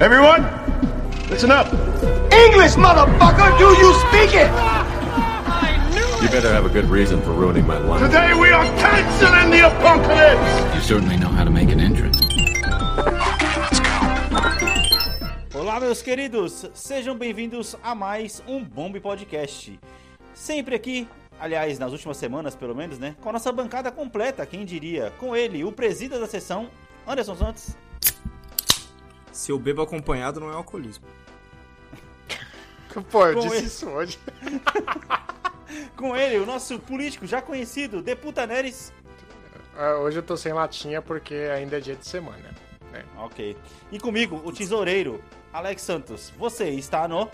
Everyone, listen up. English, motherfucker! Do you speak it? You better have a good reason for ruining my life. Today we are canceling the apocalypse. You certainly know how to make an entrance. Olá, meus queridos, sejam bem-vindos a mais um Bombe Podcast. Sempre aqui, aliás, nas últimas semanas pelo menos, né? Com a nossa bancada completa, quem diria? Com ele, o presida da sessão, Anderson Santos. Se eu bebo acompanhado, não é alcoolismo. Pô, eu Com disse ele. isso hoje. Com ele, o nosso político já conhecido, Deputa Neres. Ah, Hoje eu tô sem latinha porque ainda é dia de semana. né? Ok. E comigo, o tesoureiro, Alex Santos. Você está no.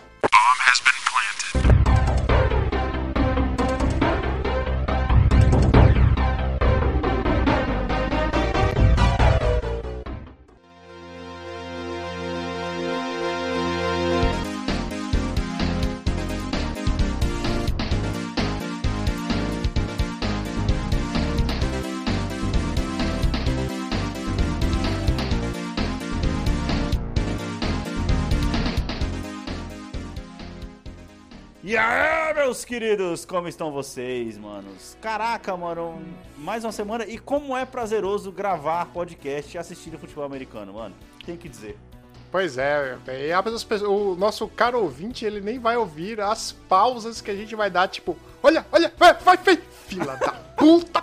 Meus queridos, como estão vocês, manos? Caraca, mano, mais uma semana. E como é prazeroso gravar podcast e assistir o futebol americano, mano. Tem que dizer. Pois é, e as o nosso caro ouvinte, ele nem vai ouvir as pausas que a gente vai dar, tipo, olha, olha, vai, vai, vai, fila da puta!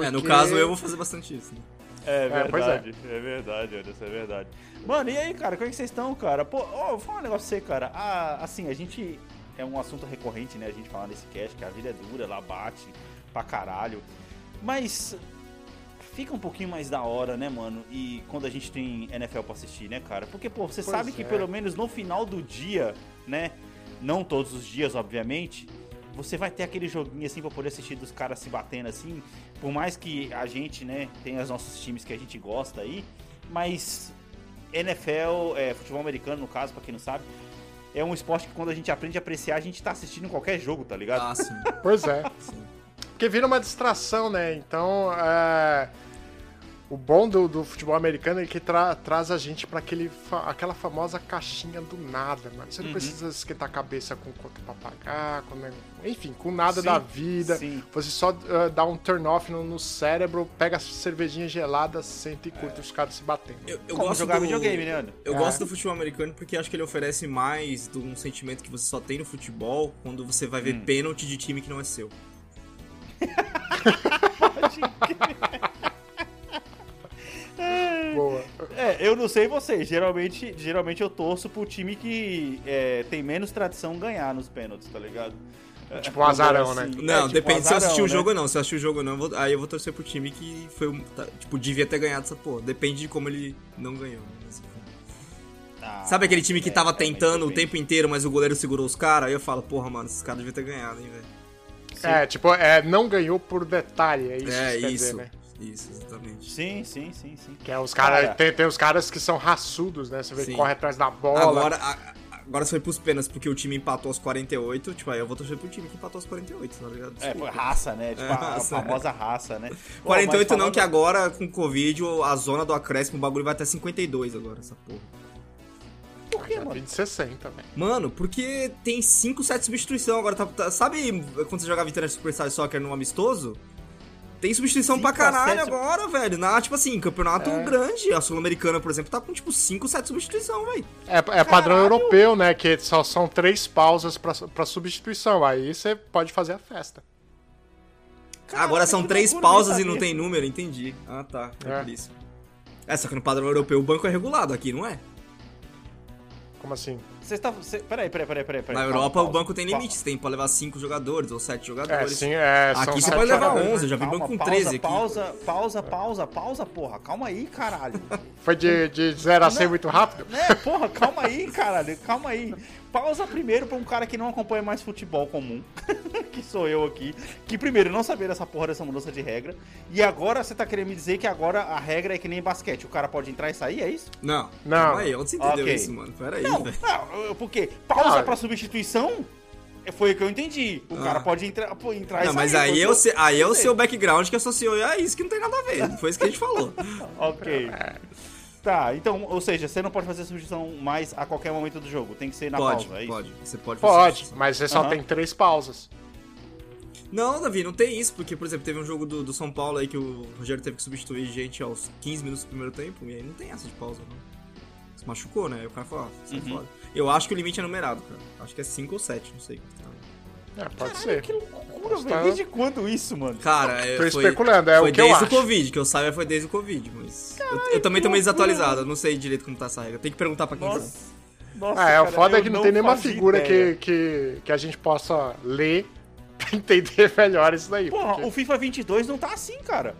É, no Porque- caso eu vou fazer bastante isso. Né? É pois é. verdade, é, verdade, Anderson, é verdade. Mano, e aí, cara, como é que vocês estão, cara? Pô, ó, vou falar um negócio pra você, cara. Ah, assim, a gente. É um assunto recorrente, né? A gente falar nesse cast que a vida é dura, ela bate pra caralho. Mas. Fica um pouquinho mais da hora, né, mano? E quando a gente tem NFL pra assistir, né, cara? Porque, pô, você Pois sabe que é. pelo menos no final do dia, né? Não todos os dias, obviamente. Você vai ter aquele joguinho assim pra poder assistir dos caras se batendo assim. Por mais que a gente, né, tenha os nossos times que a gente gosta aí, mas NFL, é, futebol americano no caso, pra quem não sabe, é um esporte que quando a gente aprende a apreciar, a gente tá assistindo em qualquer jogo, tá ligado? Ah, sim. Pois é. sim. Porque vira uma distração, né? Então, é... o bom do, do futebol americano é que tra- traz a gente pra aquele fa- aquela famosa caixinha do nada, mano. Você não Uhum. precisa esquentar a cabeça com conta pra pagar, com, enfim, com nada Sim, da vida. sim. Você só ah, dá um turn off no, no cérebro, pega a cervejinha gelada, senta e curte os caras se batendo. Eu, eu gosto jogar do... videogame, né, Ana? Eu É. gosto do futebol americano porque acho que ele oferece mais de um sentimento que você só tem no futebol quando você vai ver Hum. pênalti de time que não é seu. Boa. É, eu não sei vocês, geralmente, geralmente eu torço pro time que é, tem menos tradição ganhar nos pênaltis, tá ligado? É, Tipo um azarão, assim, né? é, Não, tipo depende se eu azarão, assistir o né? jogo ou não. Se eu assistir o jogo ou não, vou- aí eu vou torcer pro time que foi tá, tipo, devia ter ganhado essa porra. Depende de como ele não ganhou. Mas, enfim. Ah, Sabe aquele time que é, tava tentando o tempo inteiro, mas o goleiro segurou os caras? Aí eu falo, porra, mano, esses caras deviam ter ganhado, hein, velho. É, tipo, é, não ganhou por detalhe, é isso É, isso. dizer, né? Isso, exatamente. Sim, sim, sim, sim. Que é os caras. Cara. Tem, tem os caras que são raçudos, né? Você vê que Sim. corre atrás da bola. Agora, a- agora foi pros pênaltis porque o time empatou aos 48. Tipo, aí eu vou torcer pro time que empatou aos 48, tá ligado? É, Desculpa. foi raça, né? Tipo, É, a, a famosa raça, né? Pô, 48 mas não, que agora com Covid a zona do acréscimo, o bagulho vai até 52 agora, essa porra. Por que, mano? de 60, velho. Mano, porque tem 5, 7 substituição agora. Tá, tá- sabe quando você jogava Internet Superstar Soccer no amistoso? Tem substituição Cinco pra caralho sete- agora, velho. Na, tipo assim, campeonato É. grande. A Sul-Americana, por exemplo, tá com tipo 5, 7 substituição, velho. É, é padrão europeu, né? Que só são três pausas pra, pra substituição. Aí você pode fazer a festa. Agora são três pausas e não tem número, entendi. Ah, tá. É, É. por isso. É, só que no padrão europeu o banco é regulado aqui, não é? Como assim? Você está. Você... Peraí, peraí, peraí, peraí. Na calma, Europa pausa, o banco tem pausa. limite, você tem pra levar 5 jogadores ou 7 É, jogadores. sim, é. Aqui você sete pode levar jogadores. 11, eu já vi Calma, banco com pausa, 13 aqui. Pausa, pausa, pausa, pausa, porra. Calma aí, caralho. Foi de, de 0 a 100 Não. muito rápido? né, porra, calma aí, caralho. Calma aí. Pausa primeiro pra um cara que não acompanha mais futebol comum, que sou eu aqui, que primeiro não sabia dessa porra dessa mudança de regra, e agora você tá querendo me dizer que agora a regra é que nem basquete, o cara pode entrar e sair, é isso? Não, Não. aí, onde você entendeu Ok. isso, mano? Pera aí, Não, velho. não, eu- porque pausa pra substituição foi o que eu entendi. O Ah. cara pode entrar, pô, entrar e Não, sair. mas aí, é seu, aí é o seu background que associou a isso que não tem nada a ver. Foi isso que a gente falou. Ok. Tá, então, ou seja, você não pode fazer substituição mais a qualquer momento do jogo. Tem que ser na pode, pausa, é isso? pode. Você pode fazer Pode, mas você só Aham. tem três pausas. Não, Davi, não tem isso, porque, por exemplo, teve um jogo do, do São Paulo aí que o Rogério teve que substituir gente aos 15 minutos do primeiro tempo, e aí não tem essa de pausa, não. Se machucou, né? Aí o cara falou, ah, sai Uhum. fora. Eu acho que o limite é numerado, cara. Acho que é 5 ou 7, não sei. É, pode Caralho, ser. que loucura, Mas velho. tá- Desde quando isso, mano? Cara, é, Tô foi, especulando, é foi o que eu desde acho. o Covid, que eu saiba foi desde o Covid, mas. eu, eu também tô meio desatualizado, eu não sei direito como tá essa regra. Tem que perguntar pra quem sabe. Nossa. Nossa, Ah, é, o cara, foda é eu que não tem nenhuma figura ideia. que, que, que a gente possa ler pra entender melhor isso daí. Porra, porque- o FIFA 22 não tá assim, cara.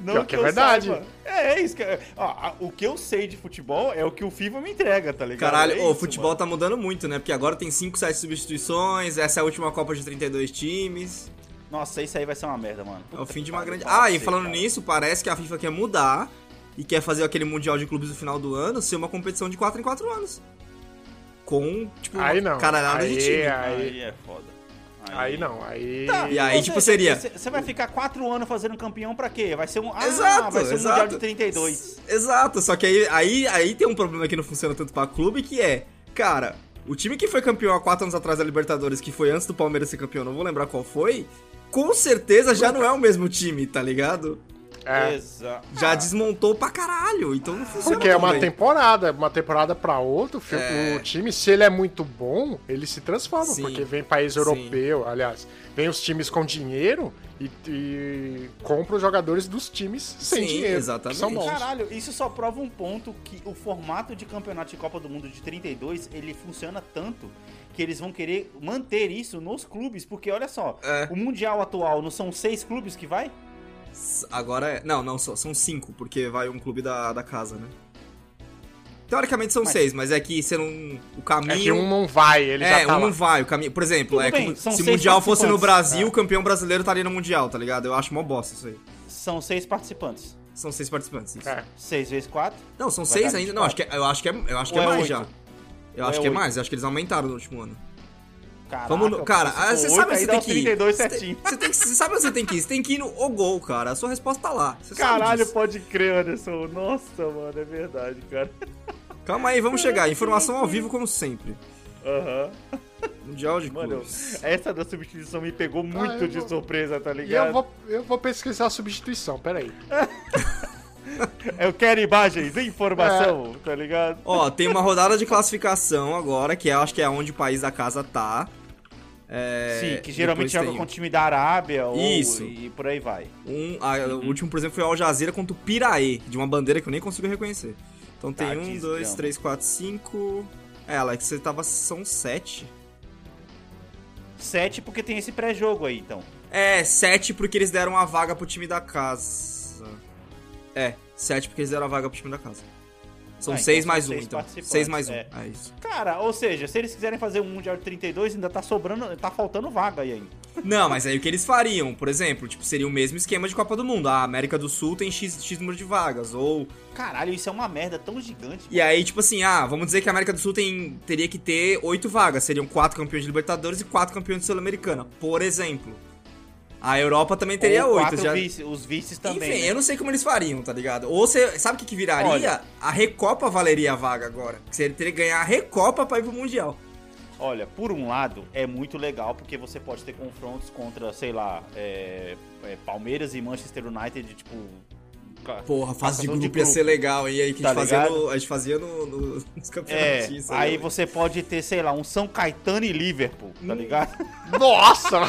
Não Pior que é eu verdade. saiba. É, é isso. Que, ó, a- o que eu sei de futebol é o que o FIFA me entrega, tá ligado? Caralho, é o isso, futebol mano. tá mudando muito, né? Porque agora tem 5, 7 substituições, essa é a última Copa de 32 times. Nossa, isso aí vai ser uma merda, mano. É o fim de uma Puta grande. que Ah, e falando cara. nisso, parece que a FIFA quer mudar e quer fazer aquele Mundial de Clubes no final do ano ser uma competição de 4 em 4 anos. Com, tipo, Aí não. caralhada de Aí, time. aí- Aí é foda. Aí não, aí. Tá, E aí, ou tipo, seja, seria- Você vai ficar quatro anos fazendo campeão pra quê? Vai ser um. Ah, Exato, vai ser um exato. Mundial de 32. Exato, só que aí, aí, aí tem um problema que não funciona tanto pra clube, que é, cara, o time que foi campeão há 4 anos atrás da Libertadores, que foi antes do Palmeiras ser campeão, não vou lembrar qual foi, com certeza já não é o mesmo time, tá ligado? É. Exato. Já desmontou pra caralho, então não funciona Porque é uma também. temporada, uma temporada pra outra, o fi- É. o time, se ele é muito bom, ele se transforma, Sim. porque vem país Sim. europeu, aliás, vem os times com dinheiro e, e compra os jogadores dos times sem Sim, dinheiro. exatamente. São bons. Caralho, isso só prova um ponto que o formato de campeonato de Copa do Mundo de 32, ele funciona tanto que eles vão querer manter isso nos clubes, porque olha só, É. o Mundial atual não são seis clubes que vai? Agora é. Não, não, só- são cinco, porque vai um clube da, da casa, né? Teoricamente são Mas- seis, mas é que você não. O caminho. É que um não vai, ele É, já tá um lá. não vai, o caminho. Por exemplo, Tudo é bem, se o Mundial fosse no. Brasil, É. o campeão brasileiro estaria no Mundial, tá ligado? Eu acho mó bosta isso aí. São seis participantes. São seis participantes. Isso. É. Seis vezes quatro? Não, são Vai seis ainda. Não, acho que, é- eu acho que é, eu acho que é é mais oito? já. Eu Ou acho é que é oito? mais, eu acho que eles aumentaram no último ano. Caraca, Vamos no, cara, ah, for você sabe onde você tem que ir. 32 Você tem- Você, tem que, você sabe onde você tem que ir? Você tem que ir no O Gol, cara. A sua resposta tá lá. Você Caralho, pode crer, Anderson. Nossa, mano, é verdade, cara. Calma aí, vamos chegar. Informação ao vivo, como sempre. Aham. Mundial de Mano, clubes. essa da substituição me pegou muito eu de vou- surpresa, tá E ligado? eu vou, eu vou pesquisar a substituição, peraí. Eu quero imagens, informação, tá ligado? Ó, tem uma rodada de classificação agora, que eu acho que é onde o país da casa tá. É, Sim, que geralmente joga tem com o time da Arábia ou Isso. e por aí vai. Um, a- O último, por exemplo, foi o Al Jazeera contra o Piraê, de uma bandeira que eu nem consigo reconhecer. Então tem Tá, um, diz, dois, três, quatro, cinco. É, Alex, você tava. São sete. Sete porque tem esse pré-jogo aí, então. É, sete porque eles deram a vaga pro time da casa. É, sete porque eles deram a vaga pro time da casa. São Ah, então seis são mais um, seis então. Seis mais um. é. É, isso. Cara, ou seja, se eles quiserem fazer um Mundial de 32, ainda tá sobrando, tá faltando vaga aí ainda. Não, mas aí o que eles fariam, por exemplo, tipo, seria o mesmo esquema de Copa do Mundo. A América do Sul tem X, X número de vagas. Ou. Caralho, isso é uma merda tão gigante. E aí, tipo assim, ah, vamos dizer que a América do Sul tem, teria que ter oito vagas. Seriam quatro campeões de Libertadores e quatro campeões de Sul-Americana, por exemplo. A Europa também teria oito. Já... vice- os vices também. Enfim, né? eu não sei como eles fariam, tá ligado? Ou você. Sabe o que, que viraria? Olha. A Recopa valeria a vaga agora. Você teria que ganhar a Recopa pra ir pro Mundial. Olha, por um lado, é muito legal porque você pode ter confrontos contra, sei lá, é, é, Palmeiras e Manchester United, tipo. Porra, fase de grupo ia ser legal, hein? Aí que a Tá gente fazia, ligado? no, a gente fazia no, no- nos É, campeonatos. aí você pode ter, sei lá, um São Caetano e Liverpool, Hum. tá ligado? Nossa!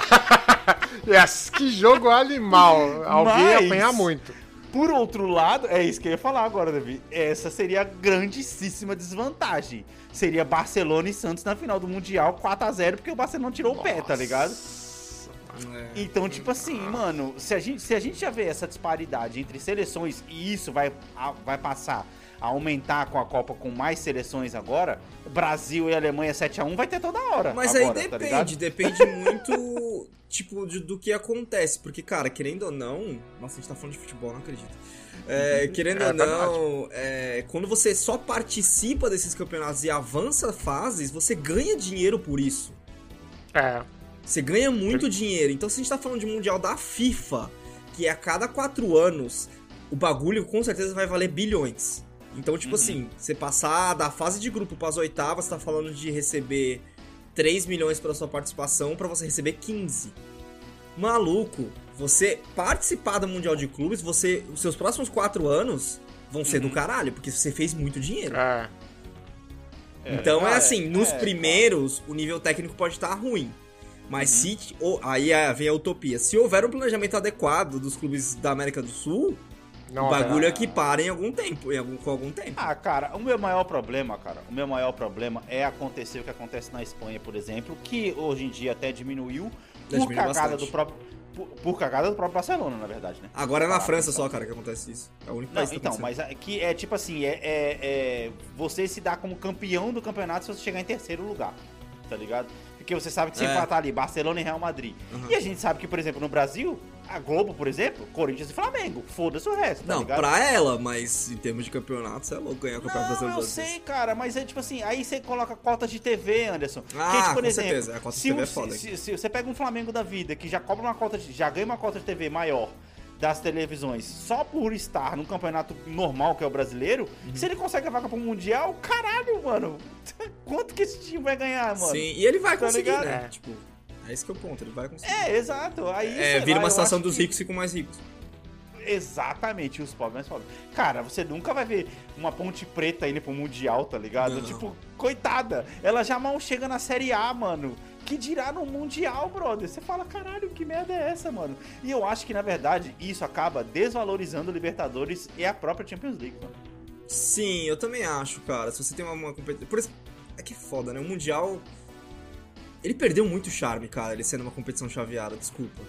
yes, que jogo animal! Alguém ia Mas- apanhar muito. Por outro lado, é isso que eu ia falar agora, Davi. Essa seria a grandíssima desvantagem. Seria Barcelona e Santos na final do Mundial 4x0, porque o Barcelona tirou o pé, tá ligado? É. Então, tipo assim, mano, se a, gente, se a gente já vê essa disparidade entre seleções e isso vai, a- vai passar a aumentar com a Copa com mais seleções agora, Brasil e Alemanha 7x1 vai ter toda hora. Mas agora, aí tá depende, ligado? depende muito, tipo, de- do que acontece. Porque, cara, querendo ou não. Nossa, a gente tá falando de futebol, não acredito. É, querendo É ou não, é, quando você só participa desses campeonatos e avança fases, você ganha dinheiro por isso. É. Você ganha muito dinheiro. Então, se a gente tá falando de Mundial da FIFA, que é a cada quatro anos, o bagulho com certeza vai valer bilhões. Então, Uhum. tipo assim, você passar da fase de grupo para as oitavas, você tá falando de receber 3 milhões pela sua participação para você receber 15. Maluco, você participar do Mundial de Clubes, você, os seus próximos 4 anos vão ser do Uhum. caralho, porque você fez muito dinheiro. É. Então é cara, assim, nos é, primeiros, o nível técnico pode estar ruim. Mas Uhum. se. ou- aí é- vem a utopia. Se houver um planejamento adequado dos clubes da América do Sul, Não, o bagulho é que para em algum tempo, em algum, com algum tempo. Ah, cara, o meu maior problema, cara, o meu maior problema é acontecer o que acontece na Espanha, por exemplo, que hoje em dia até diminuiu por cagada bastante. do próprio por, por cagada do próprio Barcelona, na verdade, né? Agora é na Ah, França então. só, cara, que acontece isso. É o único Não, país que tá então, mas é que é tipo assim, é, é- é você se dá como campeão do campeonato se você chegar em terceiro lugar, tá ligado? Porque você sabe que você É. vai estar ali, Barcelona e Real Madrid. Uhum. E a gente sabe que, por exemplo, no Brasil, a Globo, por exemplo, Corinthians e Flamengo, foda-se o resto, tá Não, ligado? pra ela, mas em termos de campeonato, você é louco ganhar o campeonato brasileiro eu sei, cara, mas é tipo assim, aí você coloca cotas de TV, Anderson. Ah, que, tipo, por com exemplo, certeza, a cota de se, TV um- é foda. se, se você pega um Flamengo da vida que já cobra uma cota de, já ganha uma cota de TV maior das televisões só por estar num campeonato normal que é o brasileiro, Uhum. se ele consegue a vaga pro mundial, caralho, mano. Quanto que esse time vai ganhar, mano? Sim, e ele vai Tá conseguir, ligado? né? Tipo, é esse que é o ponto, ele vai conseguir. É, exato. Aí É, vira lá, uma situação dos que- ricos ficam mais ricos. Exatamente, os pobres mais pobres. Cara, você nunca vai ver uma ponte preta indo pro Mundial, tá ligado? Não. Tipo, coitada, ela já mal chega na Série A, mano. Que dirá no Mundial, brother? Você fala, caralho, que merda é essa, mano? E eu acho que, na verdade, isso acaba desvalorizando o Libertadores e a própria Champions League, mano. Sim, eu também acho, cara. Se você tem uma, uma competição. Por isso, é que é foda, né? O Mundial. Ele perdeu muito charme, cara, ele sendo uma competição chaveada, desculpa.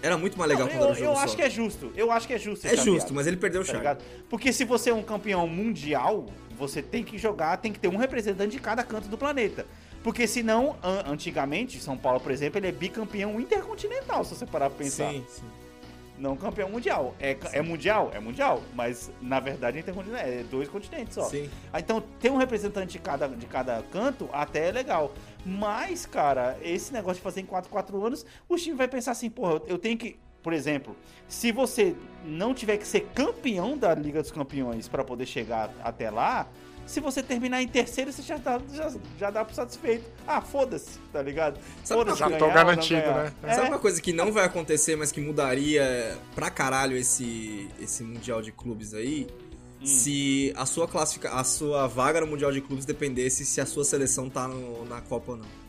Era muito mais legal Não, quando eu, era um jogo eu só. acho que é justo. Eu acho que é justo. É justo, mas ele perdeu o tá charme. ligado? Porque se você é um campeão mundial, você tem que jogar, tem que ter um representante de cada canto do planeta. Porque senão, an- antigamente, São Paulo, por exemplo, ele é bicampeão intercontinental, se você parar pra pensar. Sim, sim. Não campeão mundial. É, é mundial? É mundial. Mas, na verdade, é intercontinental. É dois continentes só. Sim. Ah, Então, ter um representante de cada, de cada canto até é legal. Mas, cara, esse negócio de fazer em 4, 4 anos, o time vai pensar assim, porra, eu tenho que. Por exemplo, se você não tiver que ser campeão da Liga dos Campeões para poder chegar até lá, se você terminar em terceiro, você já, tá, já, já dá por satisfeito. Ah, foda-se, tá ligado? Sabe Foda-se uma coisa- ganhar Tô garantido, né? É, Sabe uma coisa que não vai acontecer, mas que mudaria pra caralho esse, esse Mundial de Clubes aí? Hum. Se a sua classifica, a sua vaga no Mundial de Clubes dependesse se a sua seleção tá no- na Copa ou não.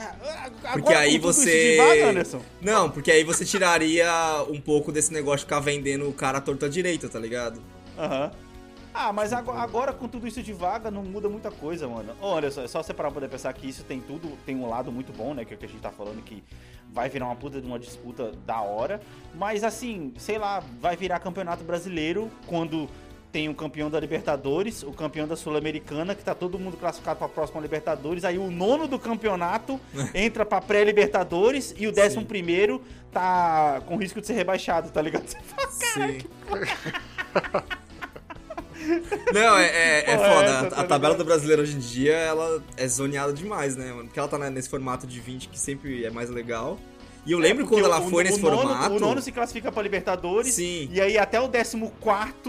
Ah, agora, Porque aí tudo isso você. vaga, Anderson, Não, porque aí você tiraria um pouco desse negócio de ficar vendendo o cara à torta direita, tá ligado? Aham. Ah, mas agora, agora com tudo isso de vaga não muda muita coisa, mano. Olha só, é só você parar pra poder pensar que isso tem tudo, tem um lado muito bom, né? Que é o que a gente tá falando, que vai virar uma puta de uma disputa da hora. Mas assim, sei lá, vai virar campeonato brasileiro quando tem o campeão da Libertadores, o campeão da Sul-Americana, que tá todo mundo classificado pra próxima Libertadores. Aí o nono do campeonato entra pra pré-Libertadores e o décimo primeiro tá com risco de ser rebaixado, tá ligado? Você fala, Sim. Não, é, é, é foda. essa, A- tá a, tabela do brasileiro hoje em dia, ela é zoneada demais, né, mano? Porque ela tá nesse formato de 20 que sempre é mais legal. E eu lembro É, quando ela o- foi o nesse nono- formato. O nono se classifica pra Libertadores. Sim. E aí até o 14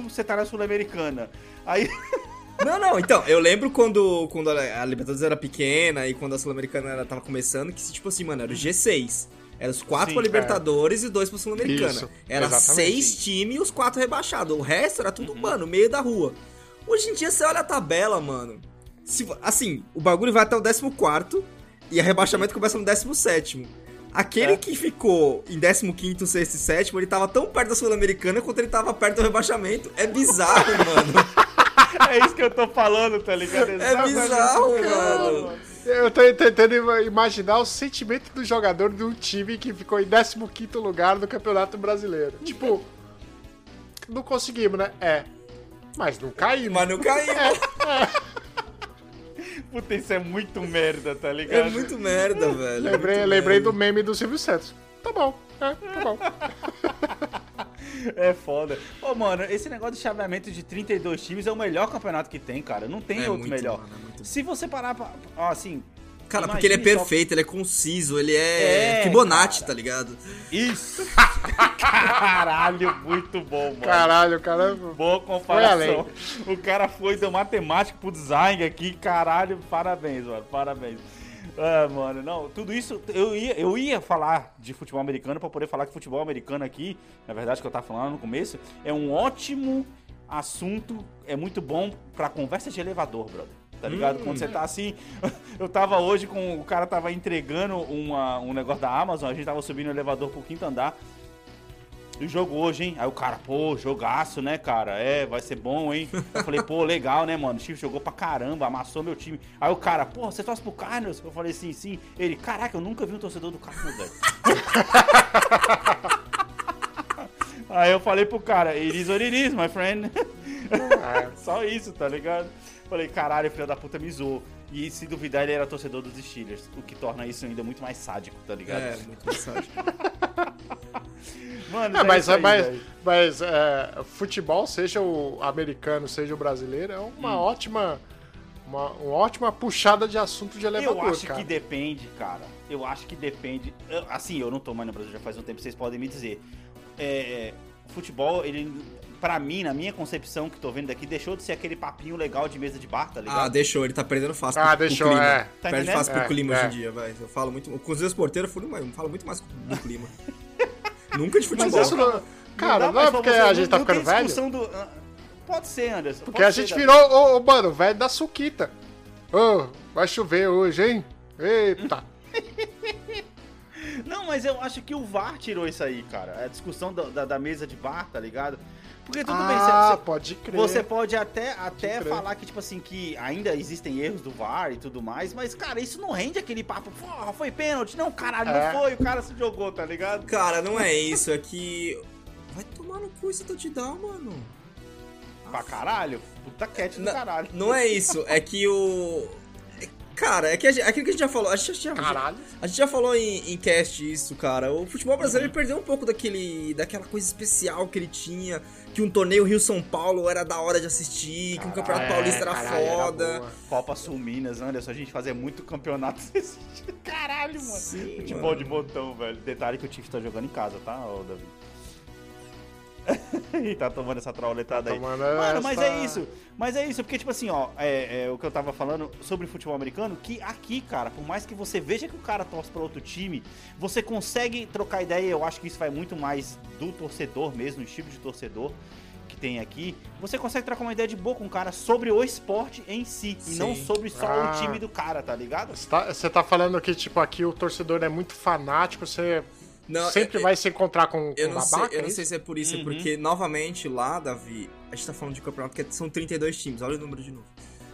você tá na Sul-Americana. Aí. Não, não, então, eu lembro quando, quando a a Libertadores era pequena e quando a Sul-Americana tava começando, que tipo assim, mano, era o G6. Era os quatro Sim, pra Libertadores e dois pra Sul-Americana. Era exatamente. seis times e os quatro rebaixados. O resto era Uhum. tudo, mano, meio da rua. Hoje em dia, você olha a tabela, mano. Se, assim, o bagulho vai até o 14 e o rebaixamento começa no 17. Aquele É. que ficou em 15, 6 e 7, ele tava tão perto da Sul-Americana quanto ele tava perto do rebaixamento. É bizarro, mano. É isso que eu tô falando, tá ligado? É Exatamente bizarro, falando, mano. Eu tô tentando ima- imaginar o sentimento do jogador de um time que ficou em 15 lugar no Campeonato Brasileiro. Tipo, não conseguimos, né? É. Mas não caímos. Mas não caiu. Puta, isso é muito merda, tá ligado? É muito merda, velho. É Lembrei, muito lembrei merda. do meme do Silvio Santos. Tá bom, é, tá bom. É foda. Ô, mano, esse negócio de chaveamento de 32 times é o melhor campeonato que tem, cara. Não tem É outro muito, melhor. mano, é muito. Se você parar pra. ó, Assim, Cara, porque ele é Imagine só- perfeito, ele é conciso, ele é, É, Fibonacci, cara. tá ligado? Isso! Caralho, muito bom, mano. Caralho, cara. Boa comparação. O cara foi do matemática pro design aqui, caralho, parabéns, mano, parabéns. Ah, mano, não, tudo isso, eu ia, eu ia falar de futebol americano pra poder falar que futebol americano aqui, na verdade que eu tava falando no começo, é um ótimo assunto, é muito bom pra conversa de elevador, brother. Tá ligado? Quando você tá assim. Eu tava hoje com. O cara tava entregando uma, um negócio da Amazon, a gente tava subindo o elevador pro quinto andar. E o jogo hoje, hein? Aí o cara, pô, jogaço, né, cara? É, vai ser bom, hein? Eu falei, pô, legal, né, mano? O Chiefs jogou pra caramba, amassou meu time. Aí o cara, pô, você torce pro Cardinals? Eu falei, sim, sim. Ele, caraca, eu nunca vi um torcedor do Cardinals, velho. Aí eu falei pro cara, it is what it is, my friend. Só isso, tá ligado? Falei, caralho, filho da puta me zoou. E se duvidar, ele era torcedor dos Steelers, o que torna isso ainda muito mais sádico, tá ligado? É, muito mensagem. Mano, É, é mas isso aí, mas, velho. mas é, futebol, seja o americano, seja o brasileiro, é uma Hum. ótima. Uma, uma ótima puxada de assunto de elevador, Eu acho cara. que depende, cara. Eu acho que depende. Eu- assim, eu não tô mais no Brasil já faz um tempo, vocês podem me dizer. É, futebol, ele, pra mim, na minha concepção que tô vendo daqui, deixou de ser aquele papinho legal de mesa de bar, tá ligado? Ah, deixou, ele tá perdendo fácil Ah, pro, pro deixou, clima. é. Tá Perde fácil pro É, clima é. hoje em dia, vai. Eu falo muito. Com os meus porteiros, eu falo, eu falo muito mais do clima. Nunca de Mas futebol. isso não. Cara, não, mais é porque a gente tá não ficando velho? discussão Do... ah, Pode ser, Anderson. Porque a ser, gente Davi. virou, ô, ô, mano, velho da Suquita. Ô, vai chover hoje, hein? Eita. Não, mas eu acho que o VAR tirou isso aí, cara. A discussão da, da, da mesa de bar, tá ligado? Porque tudo bem, ah, você, pode crer. você pode até, até crer. falar que, tipo assim, que ainda existem erros do VAR e tudo mais, mas, cara, isso não rende aquele papo, porra, foi pênalti. Não, caralho, É. não foi, o cara se jogou, tá ligado? Cara, não é isso, é que. Vai tomar no cu esse touchdown, mano. Pra caralho, puta cat do Na- caralho. Não é isso, é que o. é- Cara, é que a gente- aquilo que a gente já falou. A gente já, Caralho. a gente já falou em, em cast isso, cara. O futebol brasileiro ele perdeu um pouco daquele, daquela coisa especial que ele tinha. Que um torneio Rio-São Paulo era da hora de assistir, que um campeonato É, paulista era caralho, era foda. boa. Copa Sul Minas, Anderson, a gente fazia muito campeonato desse Caralho, mano. Sim, Futebol mano. de botão, velho. Detalhe que o Tiff tá jogando em casa, tá, ô Davi? E tá tomando essa trauletada aí. tomando Mano, mas é isso. Mas é isso, porque, tipo assim, ó, é, é o que eu tava falando sobre futebol americano, que aqui, cara, por mais que você veja que o cara torce pra outro time, você consegue trocar ideia, eu acho que isso vai muito mais do torcedor mesmo, o estilo de torcedor que tem aqui, você consegue trocar uma ideia de boa com o cara sobre o esporte em si, e Sim. não sobre só Ah. o time do cara, tá ligado? Você tá, você tá falando que, tipo, aqui o torcedor é muito fanático, você Não, sempre eu- vai se encontrar com, com Eu não, sei, babaca? eu é não sei se é por isso, Uhum. é porque, novamente, lá, Davi, a gente tá falando de campeonato que são 32 times, olha o número de novo.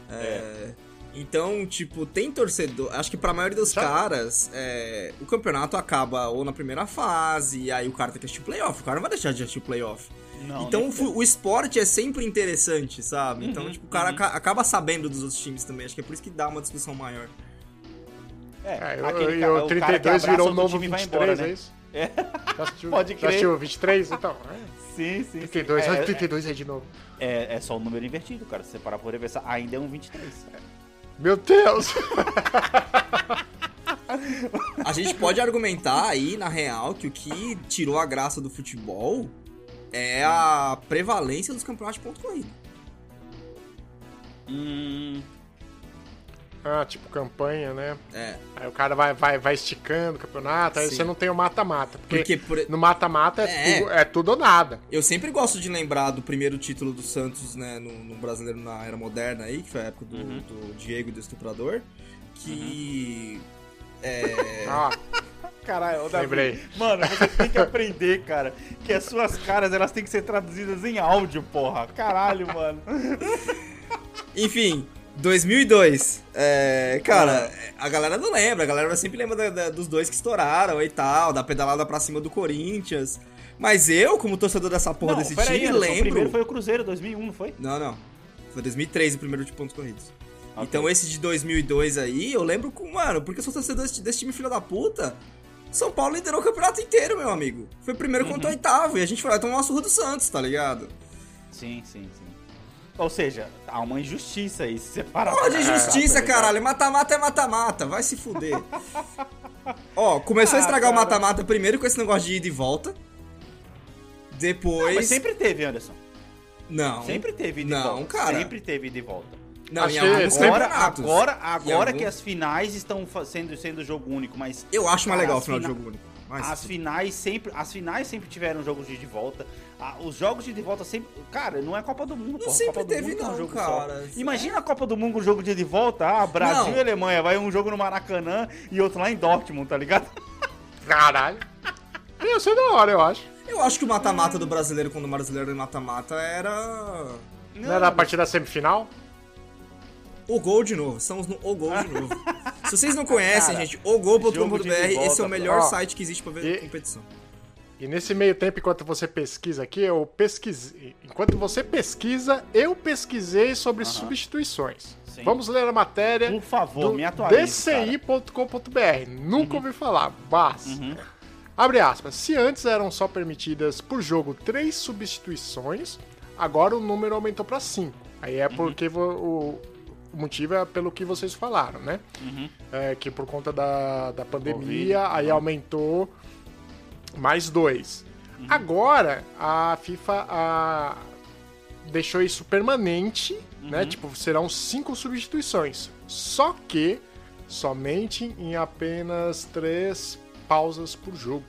É, Então, tipo, tem torcedor. Acho que pra maioria dos Já- caras, é, o campeonato acaba ou na primeira fase, e aí o cara tem que assistir o playoff. O cara não vai deixar de assistir o playoff. Não, então o, o esporte é sempre interessante, sabe? Então, Uhum, tipo, o cara uhum. aca- acaba sabendo dos outros times também. Acho que é por isso que dá uma discussão maior. É, eu, aquele e ca- o cara que 32 abraça virou o novo time e vai 23, embora, né? é isso? É. Já assistiu, Pode já crer. assistiu o 23, então? É. Sim, sim. sim. 32, É, olha o é, 32 aí de novo. é, é só o número invertido, cara. Se você parar por reversar, ainda é um 23. Meu Deus! A gente pode argumentar aí, na real, que o que tirou a graça do futebol é a prevalência dos campeonatos de ponto corrido. Hum, Ah, tipo campanha, né? É, Aí o cara vai, vai, vai esticando o campeonato, aí Sim. você não tem o mata-mata. Porque, porque por- no mata-mata é, É. Tudo, é tudo ou nada. eu sempre gosto de lembrar do primeiro título do Santos, né, no, no brasileiro na era moderna aí, que foi a época do, Uhum. do Diego e do Estuprador, que... É... Ah, caralho, Davi. Lembrei. Mano, você tem que aprender, cara, que as suas caras elas têm que ser traduzidas em áudio, porra. Caralho, mano. Enfim, 2002. É, cara, a galera não lembra, a galera sempre lembra da- da- dos dois que estouraram e tal, da pedalada pra cima do Corinthians. Mas eu, como torcedor dessa porra não, desse time, Anderson, lembro. O primeiro foi o Cruzeiro, 2001, não foi? Não, não. Foi 2003 o primeiro de pontos corridos. Ok. Então esse de 2002 aí, eu lembro com, mano, porque eu sou torcedor desse, desse time filho da puta. São Paulo liderou o campeonato inteiro, meu amigo. Foi primeiro Uhum. contra o oitavo e a gente foi lá tomar uma surra do Santos, tá ligado? Sim, sim, sim. Ou seja, há uma injustiça aí, se separar. Porra de justiça, Tá caralho. Mata-mata é mata-mata. Vai se fuder. Ó, começou a Ah, estragar o cara. mata-mata primeiro com esse negócio de ida e volta. Depois. Mas sempre teve, Anderson. Não. Sempre teve ida e Não, volta. cara. Sempre teve ida e volta. Não, sempre- Agora, agora, Em agora algum- que as finais estão sendo, sendo jogo único, mas Eu acho mais legal o final de jogo único. Mas, as finais sempre, as finais sempre tiveram jogos de ida e volta. Ah, os jogos de ida e volta sempre, cara, não é Copa do Mundo, pô. sempre Copa do teve Mundo é um não, jogo cara. Só. Imagina a Copa do Mundo com um jogo de ida e volta, ah, Brasil Não. e Alemanha, vai um jogo no Maracanã e outro lá em Dortmund, tá ligado? Caralho. Ia ser da hora, eu acho. Eu acho que o mata-mata do brasileiro, quando o brasileiro mata-mata, era. Não era a partir da semifinal? O gol de novo. Estamos no O Gol de novo. Se vocês não conhecem, Cara, gente, ogol.com.br, esse é o melhor ó. site que existe pra ver E- competição. E nesse meio tempo, enquanto você pesquisa aqui, eu pesquisei. Enquanto você pesquisa, eu pesquisei sobre substituições. Sim. Vamos ler a matéria Por favor, do me atualize, dci.com.br. Nunca ouvi falar, mas. Uhum. Abre aspas. Se antes eram só permitidas por jogo três substituições, agora o número aumentou para cinco. Aí é Uhum. porque o motivo é pelo que vocês falaram, né? É que por conta da, da pandemia, Covid. aí aumentou mais dois. Agora, a FIFA a, deixou isso permanente, né? Tipo, serão cinco substituições. Só que somente em apenas três pausas por jogo.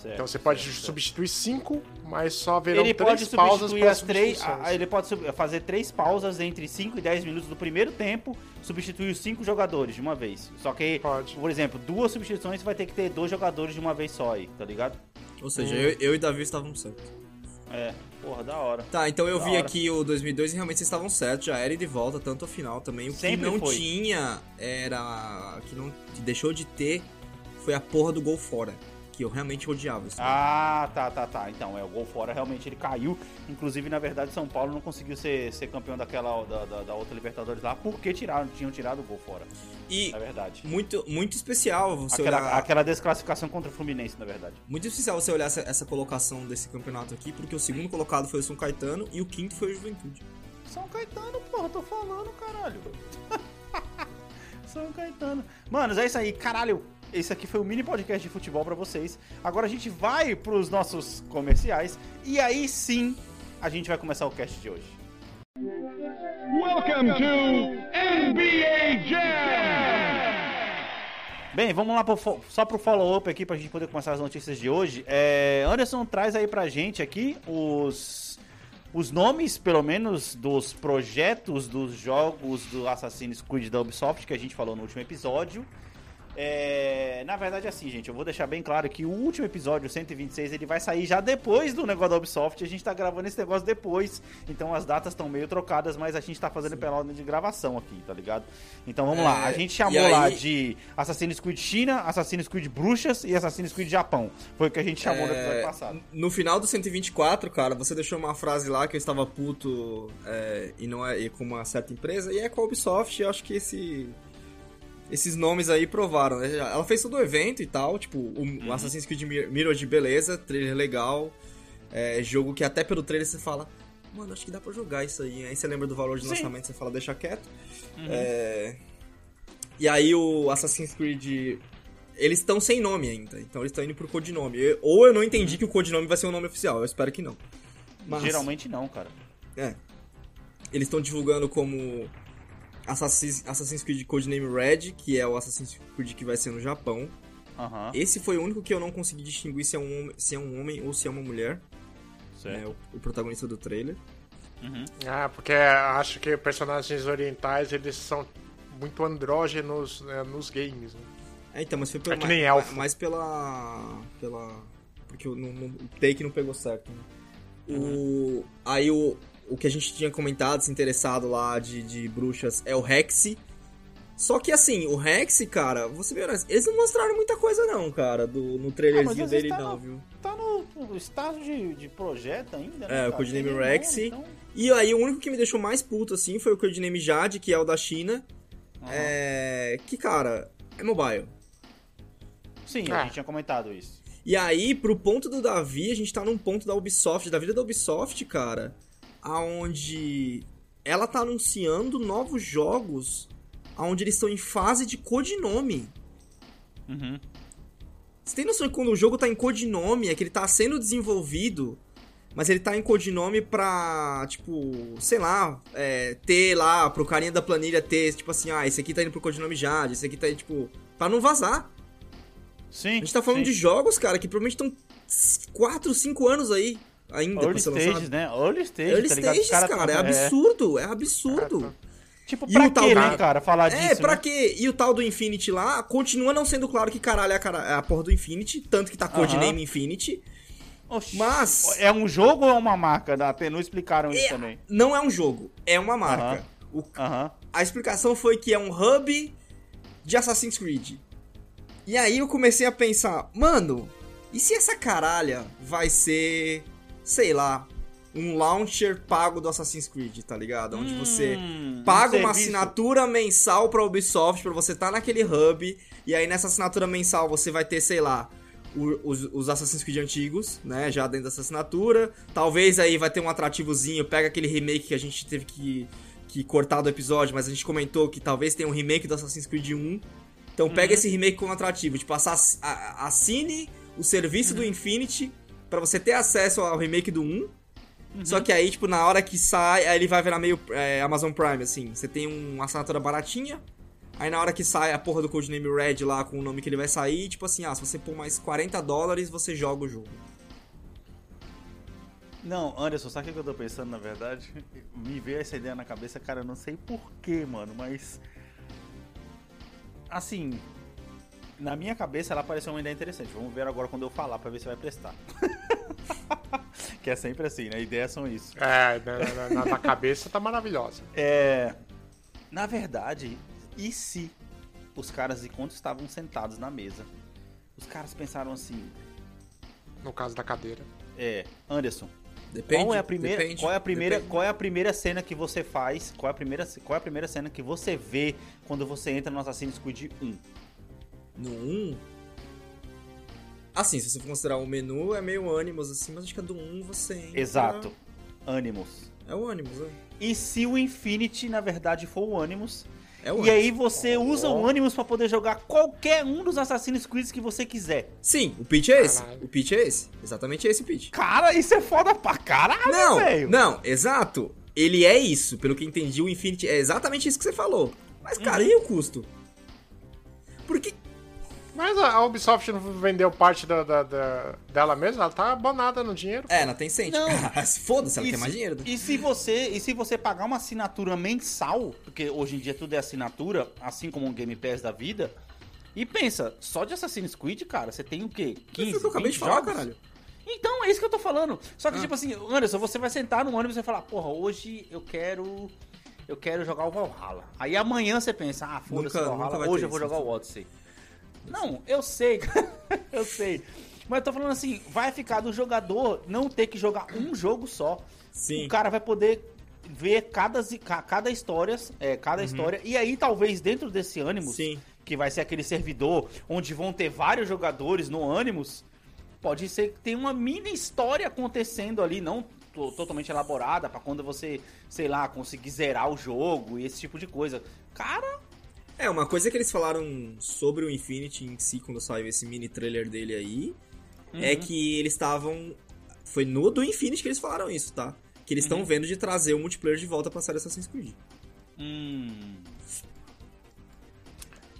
Certo, Então você pode certo. substituir cinco, mas só haverão Ele três pode pausas substituir as três. Ele pode fazer três pausas entre 5 e 10 minutos do primeiro tempo, substituir os cinco jogadores de uma vez. Só que, Pode. por exemplo, duas substituições vai ter que ter dois jogadores de uma vez só aí, tá ligado? Ou seja, eu, eu e Davi estávamos certos. É, porra, da hora. Tá, então eu Da vi hora. aqui o 2002 e realmente vocês estavam certos, já era e de volta, tanto a final também. O Sempre que não foi. tinha era. que não que deixou de ter foi a porra do gol fora. Que eu realmente odiava isso. Ah, tá, tá, tá. Então, é, o gol fora realmente ele caiu. Inclusive, na verdade, São Paulo não conseguiu ser, ser campeão daquela da, da, da outra Libertadores lá porque tiraram, tinham tirado o gol fora. e É verdade. muito, muito especial você Aquela, olhar. aquela desclassificação contra o Fluminense, na verdade. Muito especial você olhar essa, essa colocação desse campeonato aqui, porque o segundo colocado foi o São Caetano e o quinto foi o Juventude. São Caetano, porra, tô falando, caralho. São Caetano. Manos, é isso aí, caralho. Esse aqui foi o mini podcast de futebol pra vocês. Agora a gente vai pros nossos comerciais e aí sim a gente vai começar o cast de hoje. Welcome to NBA Jam! Bem, vamos lá pro só pro follow-up aqui pra gente poder começar as notícias de hoje. É, Anderson traz aí pra gente aqui os, os nomes, pelo menos, dos projetos dos jogos do Assassin's Creed da Ubisoft que a gente falou no último episódio. É, na verdade, assim, gente, eu vou deixar bem claro que o último episódio, o 126, ele vai sair já depois do negócio da Ubisoft. A gente tá gravando esse negócio depois, então as datas estão meio trocadas, mas a gente tá fazendo pela ordem de gravação aqui, tá ligado? Então vamos É, lá, a gente chamou aí- lá de Assassin's Creed China, Assassin's Creed Bruxas e Assassin's Creed Japão. Foi o que a gente chamou no episódio É, passado. No final do 124, cara, você deixou uma frase lá que eu estava puto é, e não é e com uma certa empresa, e é com a Ubisoft, eu acho que esse, esses nomes aí provaram, né? Ela fez todo o evento e tal, tipo, o, Uhum. Assassin's Creed Mir- Mirror's, beleza, trailer legal, é, jogo que até pelo trailer você fala, mano, acho que dá pra jogar isso aí. Aí você lembra do valor de Sim. lançamento, você fala, deixa quieto. Uhum. É, E aí o Assassin's Creed. Eles estão sem nome ainda, então eles estão indo pro codinome. Eu- Ou eu não entendi que o codinome vai ser o nome oficial, eu espero que não. Mas, Geralmente não, cara. É. Eles estão divulgando como Assassin's, Assassin's Creed Codename Red, que é o Assassin's Creed que vai ser no Japão. Esse foi o único que eu não consegui distinguir se é um homem, se é um homem ou se é uma mulher, né, certo. o, o protagonista do trailer. Ah, porque acho que personagens orientais eles são muito andrógenos né, nos games. Né? É, então, mas foi pela, É que nem elfo. mais pela. pela. Porque o, no- no- o take não pegou certo. né? O, aí o, o que a gente tinha comentado, se interessado lá de, de bruxas, é o Rex. Só que assim, o Rex, cara, você vê, eles não mostraram muita coisa não, cara, do, no Ah, trailerzinho vezes dele tá não, no- viu? Tá no, estágio de, de projeto ainda, né? É, o? Codename Rex. então- E aí o único que me deixou mais puto, assim, foi o Codename Jade, que é o da China. Aham. É. Que, cara, é mobile. Sim, Ah. a gente tinha comentado isso. E aí, pro ponto do Davi, a gente tá num ponto da Ubisoft, da vida da Ubisoft, cara. Aonde ela tá anunciando novos jogos aonde eles estão em fase de codinome. Uhum. Você tem noção de quando o jogo tá em codinome, é que ele tá sendo desenvolvido, mas ele tá em codinome pra, tipo, sei lá, é, ter lá, pro carinha da planilha ter, tipo assim, ah, esse aqui tá indo pro codinome Jade, esse aqui tá indo, tipo, pra não vazar. Sim. A gente tá falando sim. de jogos, cara, que provavelmente estão 4, 5 anos aí ainda Early pra ser stages, lançado. né? Early stage, Early tá stages, cara cara, é tão- absurdo, é absurdo. Tipo, pra o tal quê, do- né, cara, falar disso, É, pra né? quê? E o tal do Infinity lá, continua não sendo claro que caralho é a, cara- é a porra do Infinity, tanto que tá codename Infinity. Oxi, Mas- É um jogo ou é uma marca? Da Não explicaram isso É, também. não é um jogo, é uma marca. O- Aham. a explicação foi que é um hub de Assassin's Creed. E aí eu comecei a pensar, mano, e se essa caralha vai ser, sei lá, um launcher pago do Assassin's Creed, tá ligado? Onde você Hum, paga um uma assinatura mensal pra Ubisoft pra você estar naquele hub, e aí nessa assinatura mensal você vai ter, sei lá, os, os Assassin's Creed antigos, né, já dentro dessa assinatura. Talvez aí vai ter um atrativozinho, pega aquele remake que a gente teve que, que cortar do episódio, mas a gente comentou que talvez tenha um remake do Assassin's Creed 1. Então pega esse remake como atrativo, tipo, a- a- assine o serviço do Infinity pra você ter acesso ao remake do 1. Só que aí, tipo, na hora que sai, aí ele vai virar meio é, Amazon Prime, assim. Você tem uma assinatura baratinha, aí na hora que sai a porra do codename Red lá com o nome que ele vai sair, tipo assim, ah, se você pôr mais 40 dólares, você joga o jogo. Não, Anderson, sabe o que eu tô pensando, na verdade? Me veio essa ideia na cabeça, cara, eu não sei porquê, mano, mas. Assim. Na minha cabeça ela pareceu uma ideia interessante. Vamos ver agora quando eu falar pra ver se vai prestar. que é sempre assim, né? Ideias são isso. É, na, na- na cabeça tá maravilhosa. É. Na verdade, e se os caras, enquanto estavam sentados na mesa, os caras pensaram assim: No caso da cadeira. é, Anderson, Depende. qual é a primeira, depende, qual é a primeira, depende. qual é a primeira cena que você faz? Qual é a primeira, qual é a primeira cena que você vê quando você entra no Assassin's Creed 1? No 1. Assim, se você for considerar o menu, é meio Animus, assim, mas acho que a do 1 você entra... Exato. Animus. É o Animus, né? E se o Infinity, na verdade, for o Animus? É o E Animus. aí você usa o Animus pra poder jogar qualquer um dos Assassin's Creed que você quiser. Sim, o pitch é esse. Caralho. O pitch é esse. Exatamente esse o pitch. Cara, isso é foda pra caralho, Não, velho. não, exato. Ele é isso. Pelo que entendi, o Infinity é exatamente isso que você falou. Mas, cara, Uhum. e o custo? Porque Mas a Ubisoft não vendeu parte da, da- da- dela mesma? Ela tá abonada no dinheiro. É, na Tencent. Não. Foda-se, ela E quer se- mais dinheiro. né? E se você, e se você pagar uma assinatura mensal, porque hoje em dia tudo é assinatura, assim como um Game Pass da vida, e pensa, só de Assassin's Creed, cara, você tem o quê? 15, Foi o que eu acabei 20 de falar, jogos? caralho. Então, é isso que eu tô falando. Só que, Ah. tipo assim, Anderson, você vai sentar no ônibus e vai falar, porra, hoje eu quero. Eu quero jogar o Valhalla. Aí amanhã você pensa, ah, foda-se Valhalla, hoje eu vou isso, jogar o Odyssey. Não, eu sei, eu sei. Mas eu tô falando assim, vai ficar do jogador não ter que jogar um jogo só. Sim. O cara vai poder ver cada, cada história, é, cada história. E aí, talvez, dentro desse Animus, Uhum. Sim. que vai ser aquele servidor onde vão ter vários jogadores no Animus, pode ser que tenha uma mini história acontecendo ali, não to- totalmente elaborada, pra quando você, sei lá, conseguir zerar o jogo e esse tipo de coisa. Cara, É, uma coisa que eles falaram sobre o Infinity em si, quando saiu esse mini trailer dele aí, é Uhum. que eles estavam. Foi no do Infinity que eles falaram isso, tá? Que eles estão Uhum. vendo de trazer o multiplayer de volta pra série Assassin's Creed. hum,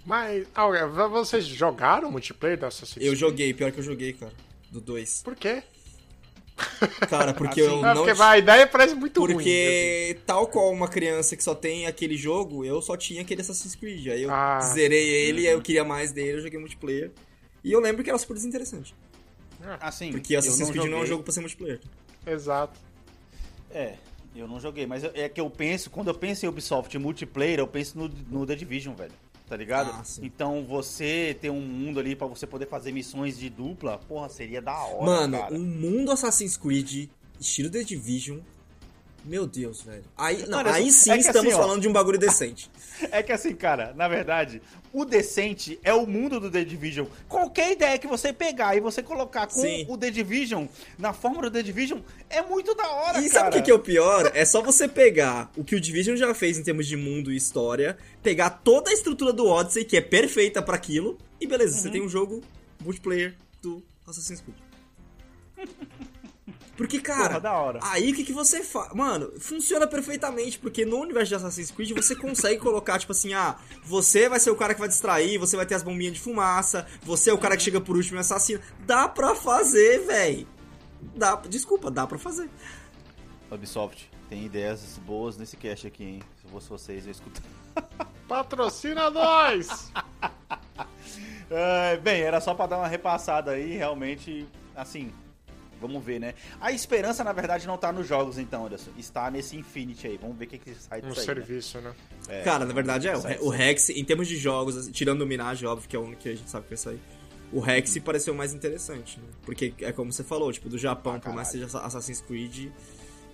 Mas, ah, vocês jogaram multiplayer da Assassin's Eu Creed? joguei, pior que eu joguei, cara. Do 2. Por quê? Cara, porque Assim, eu Ah, não. porque a ideia parece muito ruim. assim. Porque, tal qual uma criança que só tem aquele jogo, eu só tinha aquele Assassin's Creed. Aí eu Ah. zerei ele, aí eu queria mais dele, eu joguei multiplayer. E eu lembro que era super desinteressante. assim. Porque Assassin's Creed não é um jogo pra ser multiplayer. Exato. É, eu não joguei, mas é que eu penso, quando eu penso em Ubisoft multiplayer, eu penso no, no The Division, velho. Tá ligado? Ah, então você ter um mundo ali pra você poder fazer missões de dupla, porra, seria da hora, Mano, cara. um mundo Assassin's Creed, estilo The Division. Meu Deus, velho. Aí, não, Mano, aí sim é estamos assim, falando de um bagulho decente. É que assim, cara, na verdade, o decente é o mundo do The Division. Qualquer ideia que você pegar e você colocar com Sim. o The Division, na forma do The Division, é muito da hora, E cara. sabe o que, que é o pior? É só você pegar o que o Division já fez em termos de mundo e história, pegar toda a estrutura do Odyssey, que é perfeita pra aquilo, e beleza, Uhum. você tem um jogo multiplayer do Assassin's Creed. Porque, cara, Porra, da hora. aí o que, que você faz? Mano, funciona perfeitamente, porque no universo de Assassin's Creed você consegue colocar, tipo assim, ah, você vai ser o cara que vai distrair, você vai ter as bombinhas de fumaça, você é o cara que chega por último e assassina. Dá pra fazer, véi. Dá, desculpa, dá pra fazer. Ubisoft, tem ideias boas nesse cast aqui, hein? Se fosse vocês, eu escuto. Patrocina nós! É, bem, era só pra dar uma repassada aí, realmente, assim, vamos ver, né? A esperança, na verdade, não tá nos jogos, então, Anderson. Está nesse Infinity aí. Vamos ver o que, que sai Um disso aí. né? serviço, né? É, Cara, na verdade é, o, o. Rex, em termos de jogos, assim, tirando o Minaj, óbvio, que é o único que a gente sabe que vai sair. O Rex pareceu mais interessante, né? Porque é como você falou, tipo, do Japão, Ah, por mais que seja Assassin's Creed,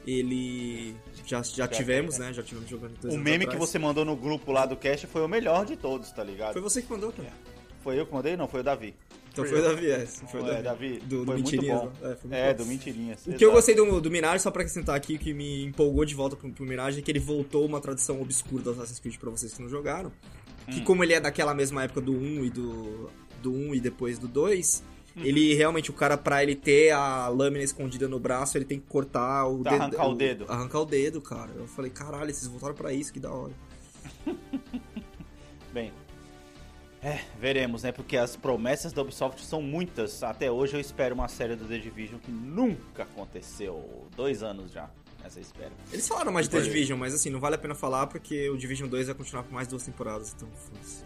ele. Já, já, tivemos, né? Já tivemos jogando O meme que atrás. você mandou no grupo lá do cast foi o melhor de todos, tá ligado? Foi você que mandou, cara. Foi eu que mandei? Não, foi o Davi. Então foi o Davi, é. Foi o É, Davi. Do, do foi muito Mentirinhas, bom. né? É, É, do Mentirinhas. O que eu gostei do, do Minaj, só pra acrescentar aqui, que me empolgou de volta pro, pro Minaj, é que ele voltou uma tradição obscura do Assassin's Creed pra vocês que não jogaram. Que Hum. como ele é daquela mesma época do 1 e do, do 1 e depois do 2, Uhum. ele realmente, o cara, pra ele ter a lâmina escondida no braço, ele tem que cortar o dedo. Arrancar o dedo. Arrancar o dedo, cara. Eu falei, caralho, vocês voltaram pra isso, que da hora. É, veremos, né? Porque as promessas da Ubisoft são muitas. Até hoje eu espero uma série do The Division que nunca aconteceu. Dois anos já, essa espera. Eles falaram mais de The Foi. Division, mas assim, não vale a pena falar porque o Division 2 vai continuar por mais duas temporadas, então foda-se.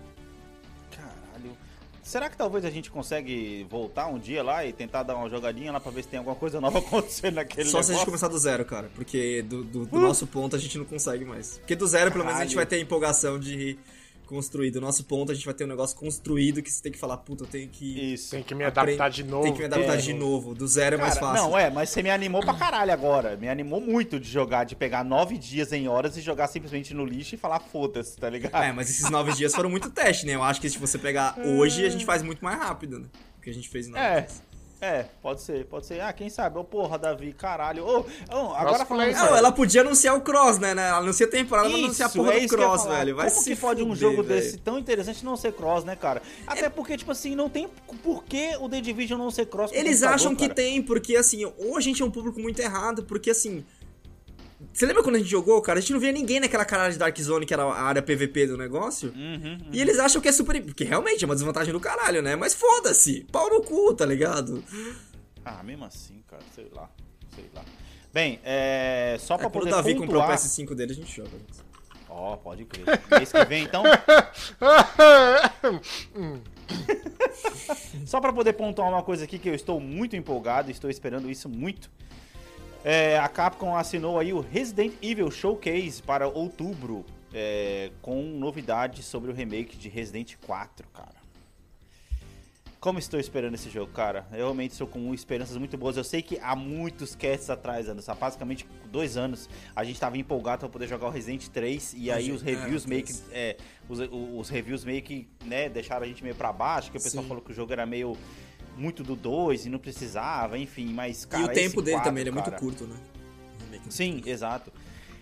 Caralho. Será que talvez a gente consegue voltar um dia lá e tentar dar uma jogadinha lá pra ver se tem alguma coisa nova acontecendo naquele Só se a gente negócio? começar do zero, cara. Porque do, do- do nosso ponto a gente não consegue mais. Porque do zero, pelo menos, a gente Caralho. vai ter a empolgação de construir. Do nosso ponto, a gente vai ter um negócio construído que você tem que falar, puta, eu tenho que. Isso. Tem que me adaptar de novo. Tem que me adaptar É. de novo. Do zero é mais fácil. Não, é, mas você me animou pra caralho agora. Me animou muito de jogar, de pegar nove dias em horas e jogar simplesmente no lixo e falar foda-se, tá ligado? É, mas esses nove dias foram muito teste, né? Eu acho que se você pegar hoje, a gente faz muito mais rápido, né? O que a gente fez em nove É. dias. É, pode ser, pode ser. Ah, quem sabe? Ô, porra, Davi, caralho. Ô, ô, agora falando. Não, ela podia anunciar o Cross, né? Ela anuncia a temporada, ela anuncia a porra é do Cross, velho. Vai Como se que pode um jogo velho. desse tão interessante não ser cross, né, cara? Até porque, tipo assim, não tem por que o The Division não ser cross Eles acham que cara? tem, porque assim, ou a gente é um público muito errado, porque assim. Você lembra quando a gente jogou, cara? A gente não via ninguém naquela caralho de Dark Zone, que era a área PVP do negócio. Uhum, E eles acham que é super. Porque realmente é uma desvantagem do caralho, né? Mas foda-se. Pau no cu, tá ligado? Ah, mesmo assim, cara, sei lá, sei lá. Bem, é... Só É, pra quando o poder Davi comprou o pontuar... PS5 dele, a gente joga. Ó, pode crer. Mês que vem, então... Só pra poder pontuar uma coisa aqui que eu estou muito empolgado, estou esperando isso muito. É, a Capcom assinou aí o Resident Evil Showcase para outubro, é, com novidades sobre o remake de Resident 4, cara. Como estou esperando esse jogo, cara? Eu realmente estou com esperanças muito boas. Eu sei que há muitos casts atrás, Anderson, há basicamente dois anos, a gente estava empolgado para poder jogar o Resident 3 e aí os reviews meio que. é, os, os reviews meio que né, deixaram a gente meio para baixo, que o pessoal Sim. falou que o jogo era meio muito do 2 e não precisava, enfim, mas cara. e o tempo dele 4, também, ele é muito cara, curto, né? Remake. Sim, exato.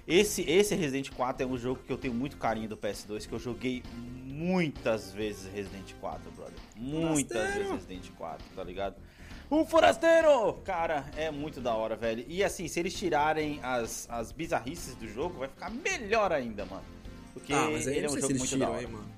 Esse, esse Resident 4 é um jogo que eu tenho muito carinho do PS2, que eu joguei muitas vezes Resident 4, brother. Muitas Forasteiro! vezes Resident 4, tá ligado? O Forasteiro! Cara, é muito da hora, velho. E assim, se eles tirarem as, as bizarrices do jogo, vai ficar melhor ainda, mano. Porque Ah, mas aí ele é um jogo muito tiram da hora. aí, mano.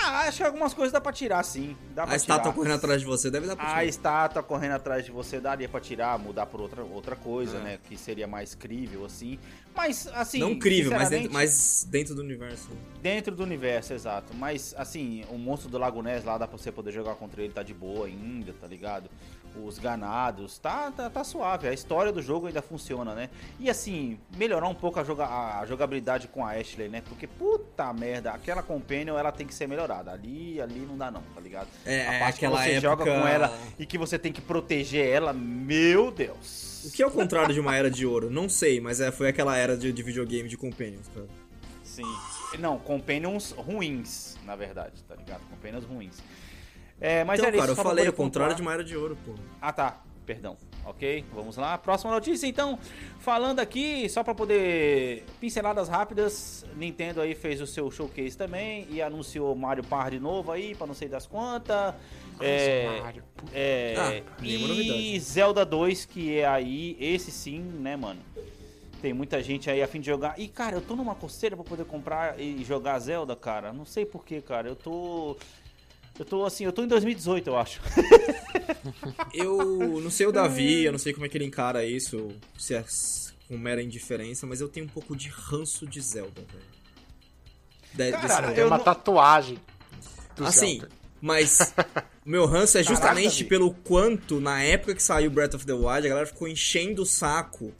Ah, acho que algumas coisas dá pra tirar, sim. Dá A estátua tirar. correndo atrás de você deve dar pra A tirar. estátua correndo atrás de você daria pra tirar, mudar por outra, outra coisa, É. né? Que seria mais crível, assim. Mas, assim. Não crível, mas dentro, mas dentro do universo. dentro do universo, exato. Mas, assim, o monstro do Lago Ness lá dá pra você poder jogar contra ele, tá de boa ainda, tá ligado? Os ganados, tá, tá, tá suave. A história do jogo ainda funciona, né? E, assim, melhorar um pouco a, joga a jogabilidade com a Ashley, né? Porque, puta merda, aquela Companion, ela tem que ser melhorada. Ali, ali não dá não, tá ligado? É, a é parte que você joga época- com ela e que você tem que proteger ela, meu Deus. O que é o contrário de uma era de ouro? Não sei, mas é, foi aquela era de, de videogame de Companions, cara. Sim. Não, Companions ruins, na verdade, tá ligado? Companions ruins. É, mas então, era cara, isso, eu falei, o contrário de uma era de ouro, pô. Ah, tá. Perdão. Ok, vamos lá. Próxima notícia, então. Falando aqui, só pra poder. Pinceladas rápidas. Nintendo aí fez o seu showcase também e anunciou Mario Party novo aí, pra não sei das quantas. É, Mario, é, Ah, e novidade. Zelda 2, que é aí, esse sim, né, mano? Tem muita gente aí a fim de jogar. E, cara, eu tô numa coceira pra poder comprar e jogar Zelda, cara. Não sei porquê, cara. Eu tô. Eu tô assim, eu tô em 2018, eu acho. Eu não sei o Davi, eu não sei como é que ele encara isso, se é com mera indiferença, mas eu tenho um pouco de ranço de Zelda, velho. De- desse Cara, modo. Tem eu uma não- tatuagem. Assim, Zelda. mas o meu ranço é justamente Davi. pelo quanto, na época que saiu Breath of the Wild, a galera ficou enchendo o saco.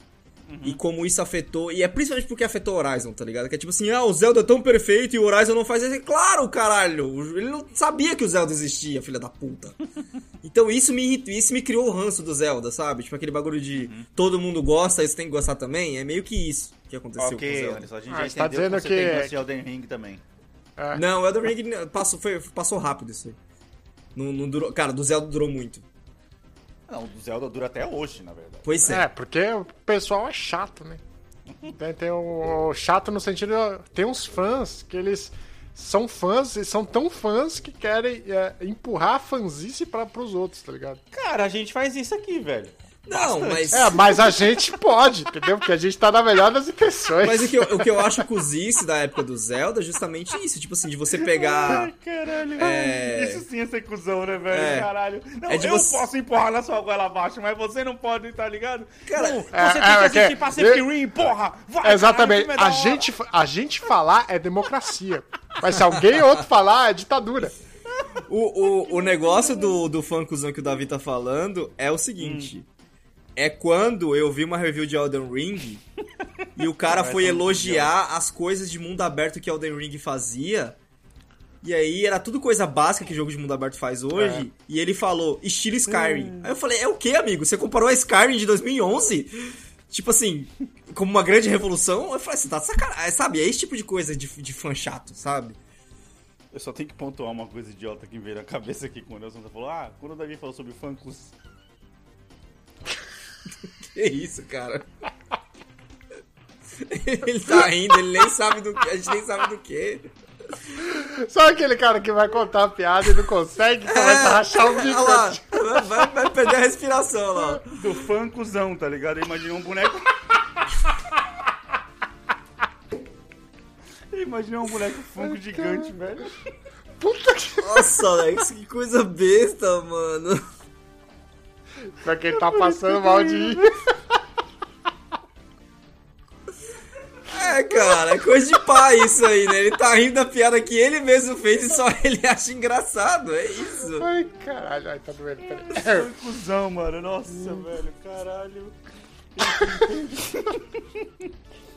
E como isso afetou. E é principalmente porque afetou o Horizon, tá ligado? Que é tipo assim, ah, o Zelda é tão perfeito e o Horizon não faz isso. Claro, caralho! Ele não sabia que o Zelda existia, filha da puta. Então isso me irritou, isso me criou o ranço do Zelda, sabe? Tipo aquele bagulho de todo mundo gosta, isso tem que gostar também. É meio que isso que aconteceu com o Zelda. Anderson, a gente Ah, já tá entendeu dizendo que você que- tem de Elden Ring também. Não, o Elden Ring passou, foi- passou rápido isso aí. Não, não durou, cara, do Zelda durou muito. Não, o Zelda dura até hoje, na verdade. Pois é. É, porque o pessoal é chato, né? Tem, tem o, o chato no sentido. Tem uns fãs que eles são fãs e são tão fãs que querem é, empurrar a fanzice para pros outros, tá ligado? Cara, a gente faz isso aqui, velho. Não, mas. É, mas a gente pode, entendeu? Porque a gente tá na melhor das intenções. Mas o que, eu, o que eu acho cozice da época do Zelda é justamente isso. Tipo assim, de você pegar. caralho. É. Isso sim é ser cuzão, né, velho? É. Caralho. Não, É eu você- posso empurrar na sua goela abaixo, mas você não pode, tá ligado? Cara, não, é, você é, tem que é assistir que- Pacific eu- Rim, porra! Vai, Exatamente. caralho, A gente, a gente falar é democracia. Mas se alguém outro falar, é ditadura. O, o, o negócio do, do funkuzão que o Davi tá falando é o seguinte. É quando eu vi uma review de Elden Ring e o cara foi elogiar as coisas de mundo aberto que Elden Ring fazia. E aí era tudo coisa básica que jogo de mundo aberto faz hoje. E ele falou, estilo Skyrim. Aí eu falei, é o que, amigo? Você comparou a Skyrim de 2011? Tipo assim, como uma grande revolução? Eu falei, você tá de sacanagem, sabe? É esse tipo de coisa de, de fã chato, sabe? Eu só tenho que pontuar uma coisa idiota que veio na cabeça aqui quando o Nelson falou. Ah, quando o Davi falou sobre funkos. Que isso, cara? ele tá rindo, ele nem sabe do que, a gente nem sabe do que. Só aquele cara que vai contar a piada e não consegue, começa a rachar o bico. Lá, vai, vai perder a respiração lá. Do funkuzão, tá ligado? Eu imaginei um boneco. Eu imaginei um boneco funko gigante, velho. Puta que. Nossa, Alex, que coisa besta, mano. Pra quem tá passando mal de ir. É, cara, é coisa de pai isso aí, né? Ele tá rindo da piada que ele mesmo fez e só ele acha engraçado, é isso. Ai, caralho, ai, tá doendo, peraí. Funkuzão, mano. Nossa, velho. Caralho.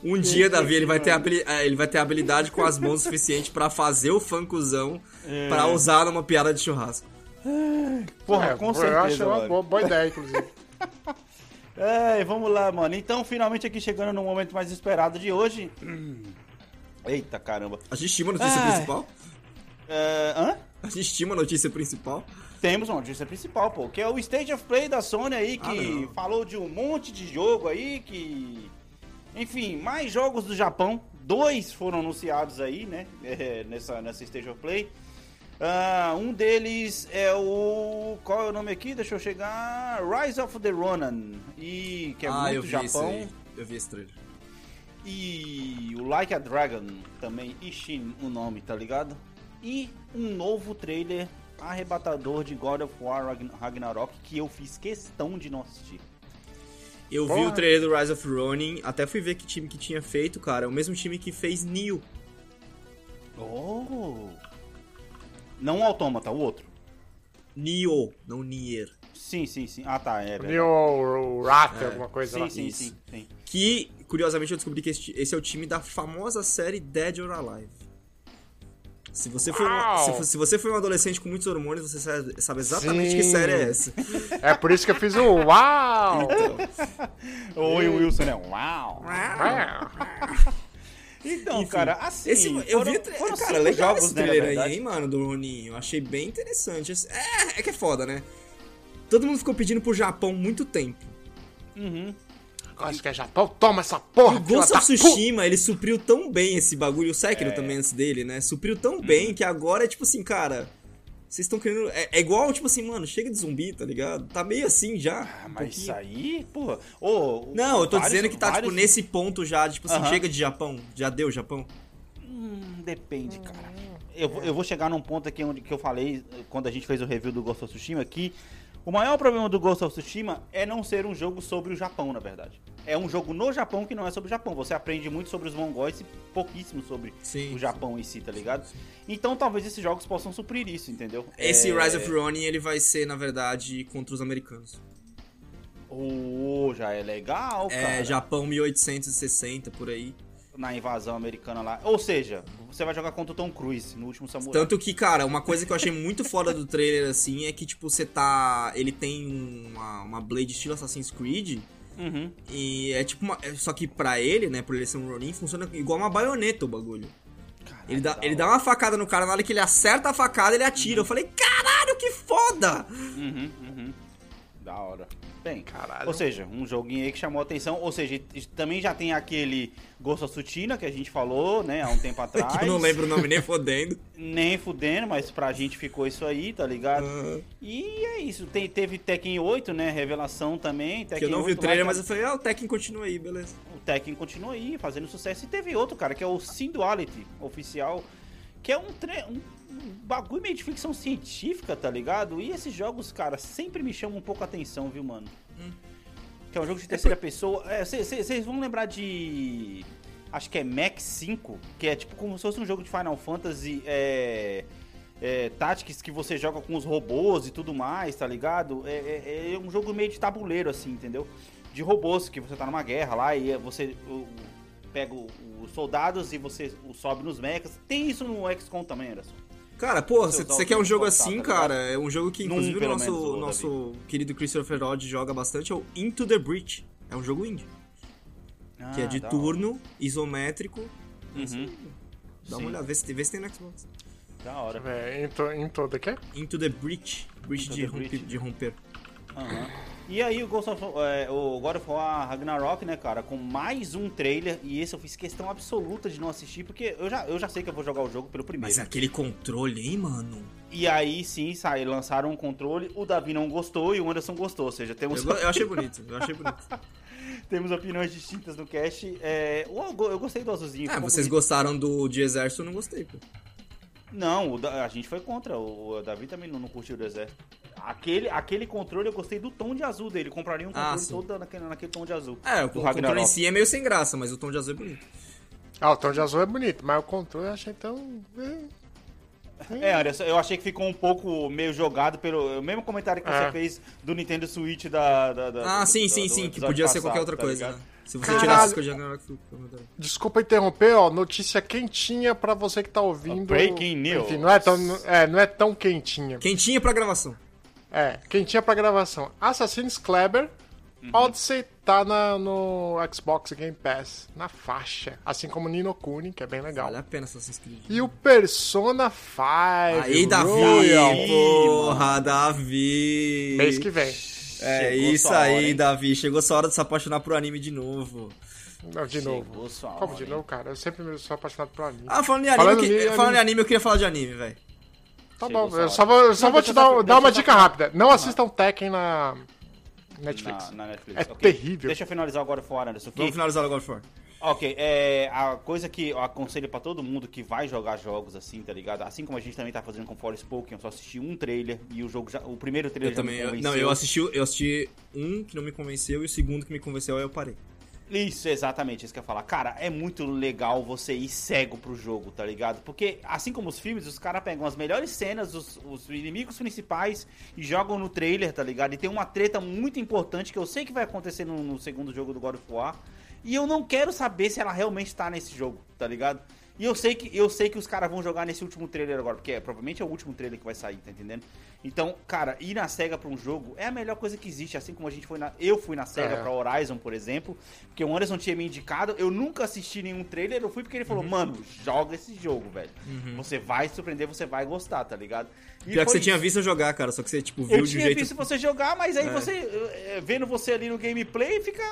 Um dia, Davi, ele vai ter, eh, ele vai ter habilidade com as mãos suficiente pra fazer o funkuzão pra usar numa piada de churrasco. Porra, É, com Eu certeza, acho uma mano. boa, boa ideia, inclusive. É, vamos lá, mano. Então, finalmente aqui chegando no momento mais esperado de hoje. Eita caramba. A gente tinha uma notícia Ai. principal? É, hã? A gente tinha uma notícia principal? Temos uma notícia principal, pô, que é o State of Play da Sony aí, Ah, que não. falou de um monte de jogo aí, que. Enfim, mais jogos do Japão. Dois foram anunciados aí, né? é, nessa, nessa State of Play. Ah, um deles é o. Qual é o nome aqui? Deixa eu chegar. Rise of the Ronin. E que é ah, eu muito vi isso Japão. Eu vi esse trailer. E o Like a Dragon também, Ishin o nome, tá ligado? E um novo trailer arrebatador de God of War Ragn- Ragnarok que eu fiz questão de não assistir. Eu vi Porra. o trailer do Rise of Ronin, até fui ver que time que tinha feito, cara. É o mesmo time que fez Neo. Oh! Não o Autômata, o outro. Neo, não Nier. Sim, sim, sim. Ah, tá, é verdade. New Rat, alguma coisa lá. Sim, sim, sim, sim. Que, curiosamente, eu descobri que esse, esse é o time da famosa série Dead or Alive. Se você, foi uma- Uau! se, se você foi um adolescente com muitos hormônios, você sabe, exatamente que Sim. série é essa. É por isso que eu fiz o uau! Oi, Wilson, né? Uau! Então, Enfim, cara, assim. Esse, eu foram- vi, o foram cara, legal jogos, esse né, trailer aí, verdade. hein, mano, do Roninho. Eu achei bem interessante. É, é que é foda, né? Todo mundo ficou pedindo pro Japão muito tempo. Acho que é Japão. Toma essa porra, o filha Ghost of Tsushima, ele supriu tão bem esse bagulho, o Sekiro também antes dele, né? Supriu tão bem que agora é tipo assim, cara... Vocês estão querendo... É, é igual, tipo assim, mano, chega de zumbi, tá ligado? Tá meio assim já. Ah, um mas isso aí, porra. Ô, Não, eu tô vários- dizendo que tá, tipo, vários- nesse ponto já, tipo assim, Aham. chega de Japão. Já deu Japão. Hum, depende, cara. Eu, vou- eu vou chegar num ponto aqui onde que eu falei, quando a gente fez o review do Ghost of Tsushima, que o maior problema do Ghost of Tsushima é não ser um jogo sobre o Japão, na verdade. É um jogo no Japão que não é sobre o Japão. Você aprende muito sobre os mongóis e pouquíssimo sobre Sim, o Japão em si, tá ligado? Então talvez esses jogos possam suprir isso, entendeu? Esse É, Rise of Ronin, ele vai ser, na verdade, contra os americanos. Oh, já é legal, cara. É, Japão 1860, por aí. Na invasão americana lá. Ou seja, você vai jogar contra o Tom Cruise no último Samurai. Tanto que, cara, uma coisa que eu achei muito foda do trailer, assim, é que, tipo, você tá... Ele tem uma, uma blade estilo Assassin's Creed... Uhum. E é tipo uma. é- Só que pra ele, né, por ele ser um Ronin, funciona igual uma baioneta o bagulho. Caralho, Ele dá, ele dá uma facada no cara, na hora que ele acerta a facada, ele atira. Eu falei, caralho, que foda! Uhum, uhum. Da hora. Bem, Caralho. ou seja, um joguinho aí que chamou a atenção. Ou seja, também já tem aquele Ghost of Tsushima que a gente falou, né, há um tempo atrás. que eu não lembro o nome nem fodendo. Nem fudendo, mas pra gente ficou isso aí, tá ligado? E é isso. Tem, teve Tekken 8, né? Revelação também. Tekken que eu não vi 8 o trailer, mas eu falei, ah, o Tekken continua aí, beleza. o Tekken continua aí, fazendo sucesso. E teve outro, cara, que é o Sinduality oficial, que é um, tre- um bagulho meio de ficção científica, tá ligado? E esses jogos, cara, sempre me chamam um pouco a atenção, viu, mano? Que é um jogo de terceira pessoa. Vocês vão lembrar de. Acho que é Mac 5, que é tipo como se fosse um jogo de Final Fantasy. É, é, Tactics que você joga com os robôs e tudo mais, tá ligado? É, é- é um jogo meio de tabuleiro, assim, entendeu? De robôs, que você tá numa guerra lá e você o- pega os soldados e você o sobe nos mechas. Tem isso no XCOM também, Anderson. Cara, pô, Você quer um jogo assim, tá cara? É um jogo que, Num, inclusive, o nosso, menos, nosso querido Christopher Rod joga bastante, é o Into the Breach. É um jogo indie. que é Ah, de turno, isométrico. hora. Uhum. Dá uma Sim. olhada, vê se, vê se tem no Xbox. Da hora. É, em, to, em todo aqui? Into the Breach. Breach Into de, the rompe- Breach. de romper. Aham. E aí o Ghost of, é, o God of War Ragnarok, né, cara, com mais um trailer, e esse eu fiz questão absoluta de não assistir, porque eu já, eu já sei que eu vou jogar o jogo pelo primeiro. Mas aquele controle, hein, mano? E aí sim, sai, lançaram um controle, o Davi não gostou e o Anderson gostou, ou seja, Eu, temos, go- eu achei bonito, eu achei bonito. temos opiniões distintas no cast. É, eu gostei do azulzinho. Ah, vocês bonito. gostaram do de exército, eu não gostei, pô. Não, a gente foi contra, o Davi também não, não curtiu o deserto. Aquele, aquele controle eu gostei do tom de azul dele, compraria um Ah, controle sim. todo naquele, naquele tom de azul. É, o do controle em Ragnarok. si é meio sem graça, mas o tom de azul é bonito. Ah, o tom de azul é bonito, mas o controle eu achei tão. é. É, Anderson, eu achei que ficou um pouco meio jogado pelo o mesmo comentário que É. você fez do Nintendo Switch da. da- da- Ah, do- sim, do- sim, do sim, que podia ser passado, qualquer outra tá coisa, né? Se você Caralho. tirasse as coisas Ragnarok, Desculpa interromper, ó. Notícia quentinha pra você que tá ouvindo. Breaking news. Enfim, não é tão, é, não é tão quentinha. Quentinha pra gravação. É, quentinha pra gravação. Assassin's Kleber Uhum. Odyssey tá na, no Xbox Game Pass, na faixa. Assim como Nino Kuni, que é bem legal. Vale a pena Assassin's Creed. E o Persona 5. Aí, Davi, Royal. porra, Davi. Mês que vem. É Chegou isso aí, hora? Davi. Chegou sua hora de se apaixonar pro anime de novo. Não, de Chegou novo. sua Como hora, de novo, cara? Eu sempre sou apaixonado por anime. Ah, falando em anime, Falando eu que- em falando anime. em anime, eu queria falar de anime, velho. Tá Chegou bom, eu só vou, eu só Não, vou te dar, só- dar uma dica só- rápida. Não assistam Tekken na Netflix. Na, na Netflix. É ok. terrível. Deixa eu finalizar agora fora, Anderson. que- Vamos finalizar agora fora. Ok, é, a coisa que eu aconselho pra todo mundo que vai jogar jogos assim, tá ligado? Assim como a gente também tá fazendo com Forspoken, eu só assisti um trailer e o jogo já, o primeiro trailer Eu já também. me eu- convenceu. não, eu assisti, eu assisti um que não me convenceu e o segundo que me convenceu, aí eu parei. Isso, exatamente, isso que eu ia falar. Cara, é muito legal você ir cego pro jogo, tá ligado? Porque, assim como os filmes, os caras pegam as melhores cenas, os, os inimigos principais e jogam no trailer, tá ligado? E tem uma treta muito importante que eu sei que vai acontecer no, no segundo jogo do God of War. E eu não quero saber se ela realmente tá nesse jogo, tá ligado? E eu sei que eu sei que os caras vão jogar nesse último trailer agora, porque é, provavelmente é o último trailer que vai sair, tá entendendo? Então, cara, ir na SEGA pra um jogo é a melhor coisa que existe, assim como a gente foi na. Eu fui na SEGA É. pra Horizon, por exemplo, porque o Anderson tinha me indicado, eu nunca assisti nenhum trailer, eu fui porque ele Uhum. falou, mano, joga esse jogo, velho. Você vai surpreender, você vai gostar, tá ligado? E Pior que você tinha isso. visto eu jogar, cara, só que você, tipo, viu Eu de tinha jeito... visto você jogar, mas aí É. você, eh, vendo você ali no gameplay, fica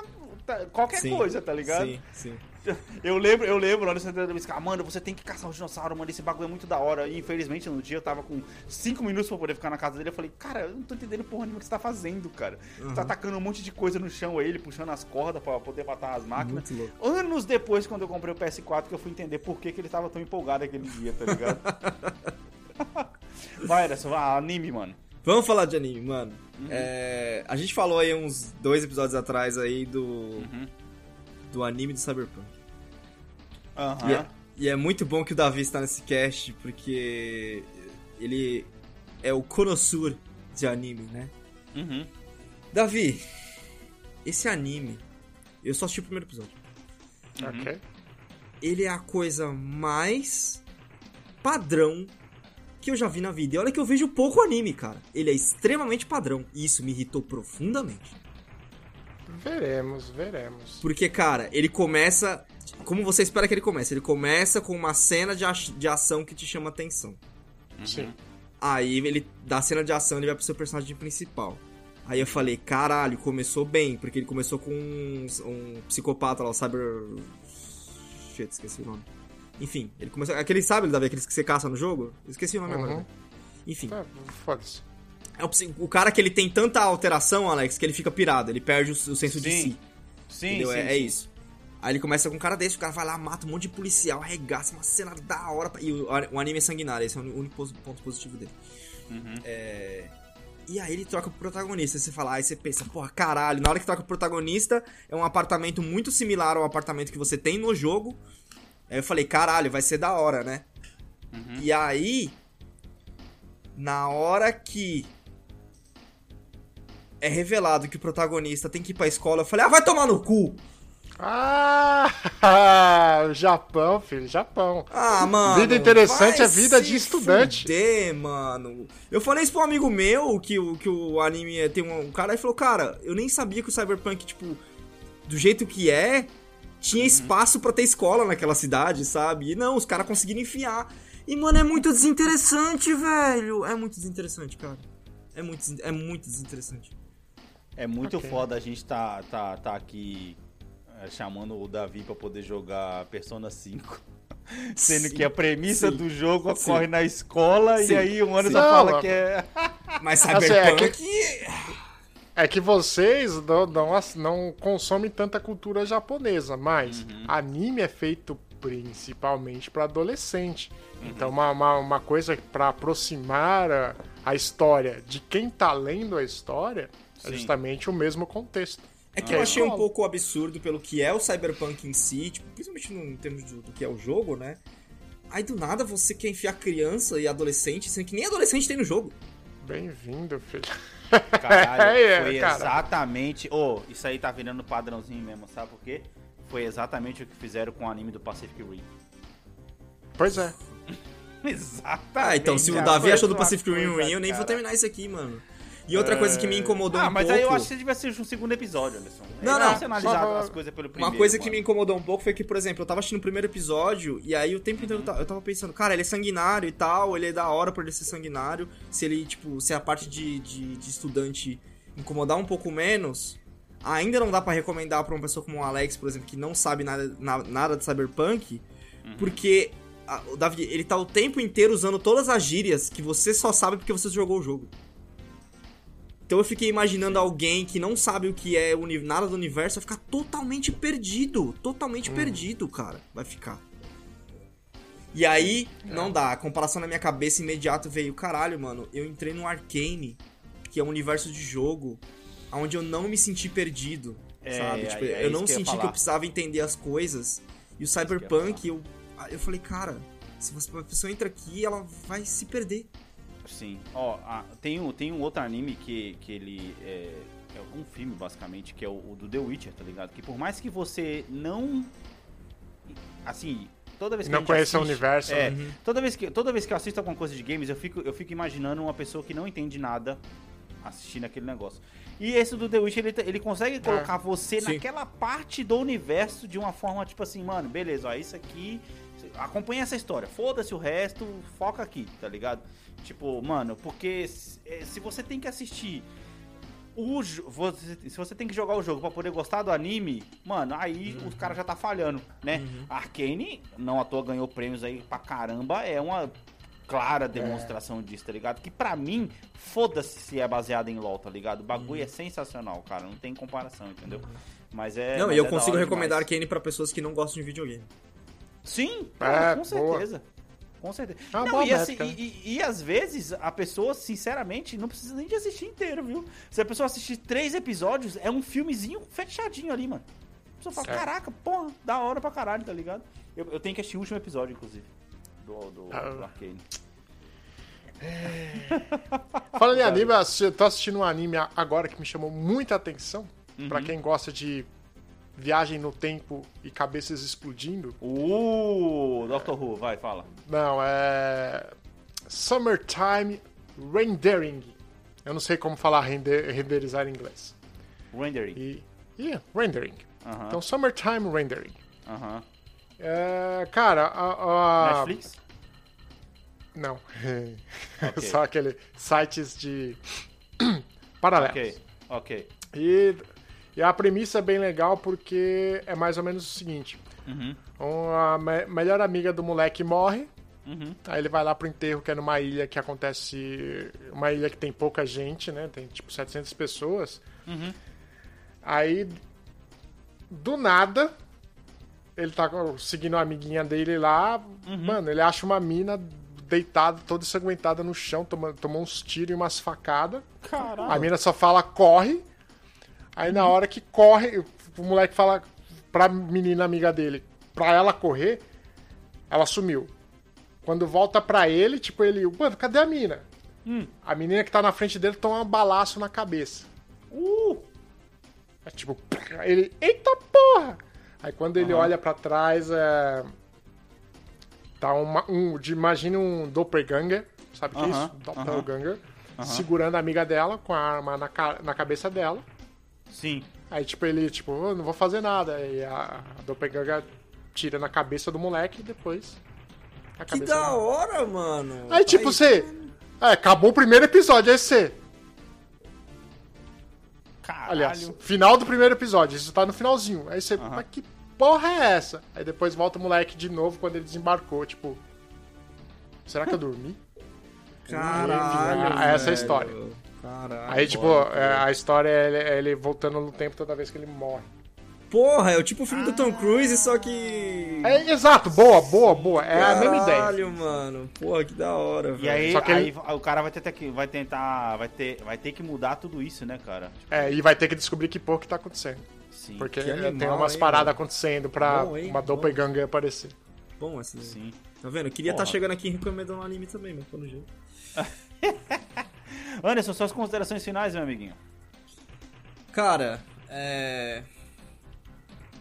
tá, qualquer Sim. coisa, tá ligado? Sim, sim. Eu lembro, eu lembro, olha, você me cara, mano, você tem que caçar um dinossauro, mano, esse bagulho é muito da hora. E infelizmente no dia eu tava com 5 minutos pra poder ficar na casa dele. Eu falei, cara, eu não tô entendendo porra nenhuma que você tá fazendo, cara. Você tá atacando um monte de coisa no chão aí, ele puxando as cordas pra poder matar as máquinas. Anos depois, quando eu comprei o PS4, que eu fui entender por que, que ele tava tão empolgado aquele dia, tá ligado? Vai, Anderson, vai, anime, mano. Vamos falar de anime, mano. Uhum. É, a gente falou aí uns dois episódios atrás aí do, Uhum. Do anime do Cyberpunk. Aham. E, é, e é muito bom que o Davi está nesse cast, porque ele é o connoisseur de anime, né? Uhum. Davi, esse anime, eu só assisti o primeiro episódio. Ok. Ele é a coisa mais padrão que eu já vi na vida. E olha que eu vejo pouco anime, cara. Ele é extremamente padrão. E isso me irritou profundamente. Veremos, veremos. Porque, cara, ele começa. Como você espera que ele comece? Ele começa com uma cena de, ach- de ação que te chama atenção. Sim. Aí ele, da cena de ação, ele vai pro seu personagem principal. Aí eu falei, caralho, começou bem, porque ele começou com um, um psicopata lá, o Cyber. Shit, esqueci o nome. Enfim, ele começou. Aquele sabe, Davi, aqueles que você caça no jogo? Esqueci o nome Uhum. agora. Enfim, Tá, foda-se. É o, cara que ele tem tanta alteração, Alex, que ele fica pirado, ele perde o, o senso de Sim. si. Sim, sim, é, é sim. isso. Aí ele começa com um cara desse, o cara vai lá, mata um monte de policial, arregaça, uma cena da hora. E o, o anime é sanguinário, esse é o único ponto positivo dele. Uhum. É, E aí ele troca pro protagonista. Aí você fala, aí você pensa, porra, caralho, na hora que troca pro protagonista, é um apartamento muito similar ao apartamento que você tem no jogo. Aí eu falei, caralho, vai ser da hora, né? Uhum. E aí, na hora que é revelado que o protagonista tem que ir pra escola, eu falei, ah, vai tomar no cu! Ah, Japão, filho, Japão. Ah, mano. Vida interessante é vida de estudante. Fuder, mano. Eu falei isso pra um amigo meu que, o- que o anime é- tem um, um cara e falou: Cara, eu nem sabia que o Cyberpunk, tipo, do jeito que é, tinha espaço pra ter escola naquela cidade, sabe? E não, os caras conseguiram enfiar. E, mano, é muito desinteressante, velho. É muito desinteressante, cara. É muito, é muito desinteressante. É muito Ok. foda a gente tá, tá, tá aqui é, chamando o Davi pra poder jogar Persona 5. Sendo Sim, que a premissa sim, do jogo sim. ocorre na escola Sim, e aí o Anderson sim. fala Não, que é. Mas Assim, é Cyberpunk. É que vocês não, não, não consomem tanta cultura japonesa, mas Uhum. anime é feito principalmente para adolescente. Uhum. Então, uma, uma, uma coisa para aproximar a, a história de quem tá lendo a história é justamente o mesmo contexto. É que Ah, eu achei um pouco absurdo pelo que é o Cyberpunk em si, tipo, principalmente no, em termos do, do que é o jogo, né? Aí do nada você quer enfiar criança e adolescente, sendo que nem adolescente tem no jogo. Bem-vindo, filho. Caralho, É, foi cara. exatamente. Ô, isso aí tá virando padrãozinho mesmo, sabe por quê? Foi exatamente o que fizeram com o anime do Pacific Rim. Pois é. Exatamente. Ah, então se o Davi achou do Pacific Rim ruim, eu nem vou cara. terminar isso aqui, mano. E outra coisa que me incomodou Ah, um mas pouco... aí eu acho que devia ser um segundo episódio, Anderson. Não, É não, Você analisar só- as coisas pelo primeiro. Uma coisa que mano. me incomodou um pouco foi que, por exemplo, eu tava assistindo o primeiro episódio e aí o tempo inteiro eu ta- eu tava pensando, cara, ele é sanguinário e tal, ele é da hora por ele ser sanguinário. Se ele, tipo, se a parte de, de, de estudante incomodar um pouco menos, ainda não dá pra recomendar pra uma pessoa como o Alex, por exemplo, que não sabe nada, na- nada de cyberpunk, porque a- o Davi, ele tá o tempo inteiro usando todas as gírias que você só sabe porque você jogou o jogo. Então eu fiquei imaginando alguém que não sabe o que é nada do universo vai ficar totalmente perdido. Totalmente perdido, cara. Vai ficar. E aí, não dá. A comparação na minha cabeça imediato veio, caralho, mano, eu entrei no Arcane, que é um universo de jogo, onde eu não me senti perdido. É, sabe? Tipo, é- é eu não que eu senti que eu precisava entender as coisas. E o Cyberpunk, eu, eu falei, cara, se você- a pessoa entra aqui, ela vai se perder. Sim. Ó, ah, tem, um, tem um outro anime que, que ele é, é um filme, basicamente, que é o, o do The Witcher, tá ligado? Que por mais que você não. Assim, toda vez que Não a gente conhece o universo, É, né? toda, vez que, toda vez que eu assisto alguma coisa de games, eu fico, eu fico imaginando uma pessoa que não entende nada assistindo aquele negócio. E esse do The Witch, ele, ele consegue colocar você Sim. naquela parte do universo de uma forma, tipo assim, mano, beleza, ó, isso aqui. Acompanha essa história. Foda-se o resto, foca aqui, tá ligado? Tipo, mano, porque se você tem que assistir o você- se você tem que jogar o jogo pra poder gostar do anime, mano, aí os caras já tá falhando, né? Arcane, não à toa ganhou prêmios aí pra caramba, é uma clara demonstração disso, tá ligado? Que pra mim, foda-se se é baseado em LoL, tá ligado? O bagulho é sensacional, cara, não tem comparação, entendeu? Mas é. Não, mas e eu é consigo recomendar demais. Arcane pra pessoas que não gostam de videogame. Sim, É, com boa. certeza. Com certeza. É não, boa e, assim, né? e, e- às vezes a pessoa, sinceramente, não precisa nem de assistir inteiro, viu? Se a pessoa assistir três episódios, é um filmezinho fechadinho ali, mano. A pessoa fala, É. caraca, porra, da hora pra caralho, tá ligado? Eu, eu tenho que assistir o último episódio, inclusive, do, do, Ah. do Arcane. Falando em anime, eu tô assistindo um anime agora que me chamou muita atenção. Uhum. Pra quem gosta de viagem no tempo e cabeças explodindo. Uh, Doctor Who, vai, fala. Não, é. Summertime Rendering. Eu não sei como falar render- renderizar em inglês. Rendering. E. Yeah, rendering. Aham. Então, Summertime Rendering. Aham. É, cara, a. a- Netflix? Não. Ok. Só aquele sites de. paralelos. Ok, ok. E, e a premissa é bem legal porque é mais ou menos o seguinte: Uhum. uma me- melhor amiga do moleque morre. Uhum. Aí ele vai lá pro enterro, que é numa ilha que acontece. Uma ilha que tem pouca gente, né? Tem tipo 700 pessoas. Uhum. Aí, do nada, ele tá seguindo a amiguinha dele lá. Uhum. Mano, ele acha uma mina deitada, toda ensanguentada no chão, toma, tomou uns tiros e umas facadas. Caralho. A mina só fala corre. Aí na hora que corre, o moleque fala pra menina amiga dele, pra ela correr, ela sumiu. Quando volta pra ele, tipo, ele, mano, cadê a mina? A menina que tá na frente dele toma um balaço na cabeça. Uh! É tipo, ele, eita porra! Aí quando ele olha pra trás, é. Tá uma, um. de- Imagina um doppelganger, sabe o que é isso? Doppelganger. Segurando a amiga dela com a arma na, na cabeça dela. Sim. Aí, tipo, ele, tipo, "Eu não vou fazer nada. Aí a, a doppelganger tira na cabeça do moleque e depois. a Que da hora, mano. Aí, tipo, você. É, acabou o primeiro episódio, aí você. Caralho. Aliás, final do primeiro episódio, isso tá no finalzinho. Aí você, mas que porra é essa? Aí depois volta o moleque de novo quando ele desembarcou, tipo. Será que eu dormi? Caralho. Ah, essa é a velho. história. Caralho. Aí, tipo, é, a história é ele, é ele voltando no tempo toda vez que ele morre. Porra, é o tipo o filme do Tom Cruise, só que. É, exato, boa, boa, boa. É a mesma ideia. Caralho, mano. Porra, que da hora, velho. E aí, Só que aí ele- o cara vai ter que vai tentar, vai ter, vai ter que mudar tudo isso, né, cara? Tipo, É, e vai ter que descobrir que porra que tá acontecendo. sim, Porque Que animal, tem umas paradas acontecendo pra Bom, hein? uma doppelganger aparecer. Bom essa daí. sim. Tá vendo? Eu queria estar Porra. chegando aqui recomendando um anime também, mas pelo jeito. Anderson, suas considerações finais, meu amiguinho. Cara, é.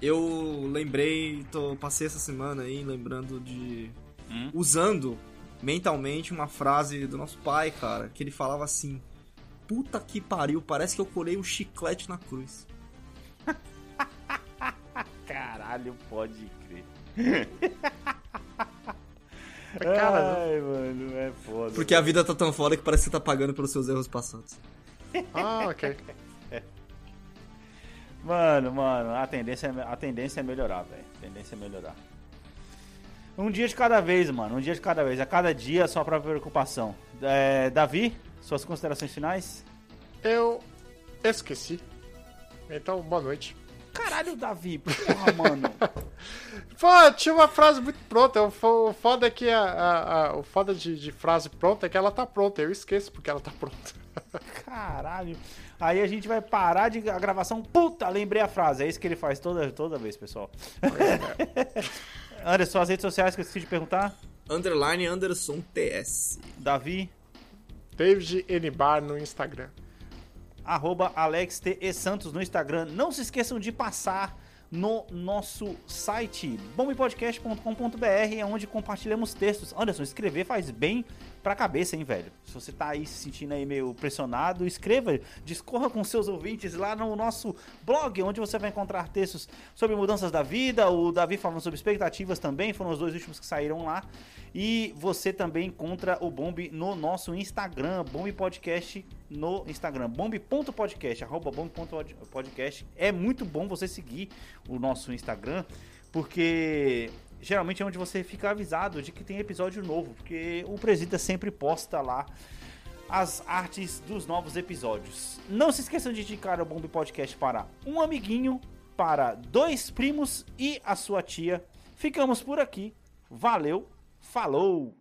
Eu lembrei, tô, passei essa semana aí lembrando de. Hum? Usando mentalmente uma frase do nosso pai, cara, que ele falava assim: Puta que pariu, parece que eu colei um chiclete na cruz. Caralho, pode crer. Cara, Ai, mano, é foda. Porque a vida tá tão foda que parece que você tá pagando pelos seus erros passados. ah, ok. Mano, mano, a tendência, é- a tendência é melhorar, velho. A tendência é melhorar. Um dia de cada vez, mano. Um dia de cada vez. A cada dia, sua própria preocupação. É, Davi, suas considerações finais? Eu esqueci. Então, boa noite. Caralho, Davi, porra, mano. Pô, tinha uma frase muito pronta. O fo- o foda é que a, a- a- o foda de, de frase pronta é que ela tá pronta. Eu esqueço porque ela tá pronta. Caralho. Aí a gente vai parar de a gravação. Puta, lembrei a frase. É isso que ele faz toda, toda vez, pessoal. Anderson, suas redes sociais que eu esqueci de perguntar. Underline Anderson TS. Davi, David N. Bar no Instagram. Arroba Alex T. E. Santos no Instagram. Não se esqueçam de passar no nosso site bombpodcast.com.br, é onde compartilhamos textos. Anderson, escrever faz bem pra cabeça, hein, velho? Se você tá aí se sentindo aí meio pressionado, escreva, discorra com seus ouvintes lá no nosso blog, onde você vai encontrar textos sobre mudanças da vida, o Davi falando sobre expectativas também, foram os dois últimos que saíram lá. E você também encontra o Bomb no nosso Instagram, Bomb Podcast no Instagram, bomb.podcast, arroba bomb.podcast. É muito bom você seguir o nosso Instagram, porque geralmente é onde você fica avisado de que tem episódio novo, porque o Presida sempre posta lá as artes dos novos episódios. Não se esqueçam de indicar o Bomb Podcast para um amiguinho, para dois primos e a sua tia. Ficamos por aqui. Valeu, falou!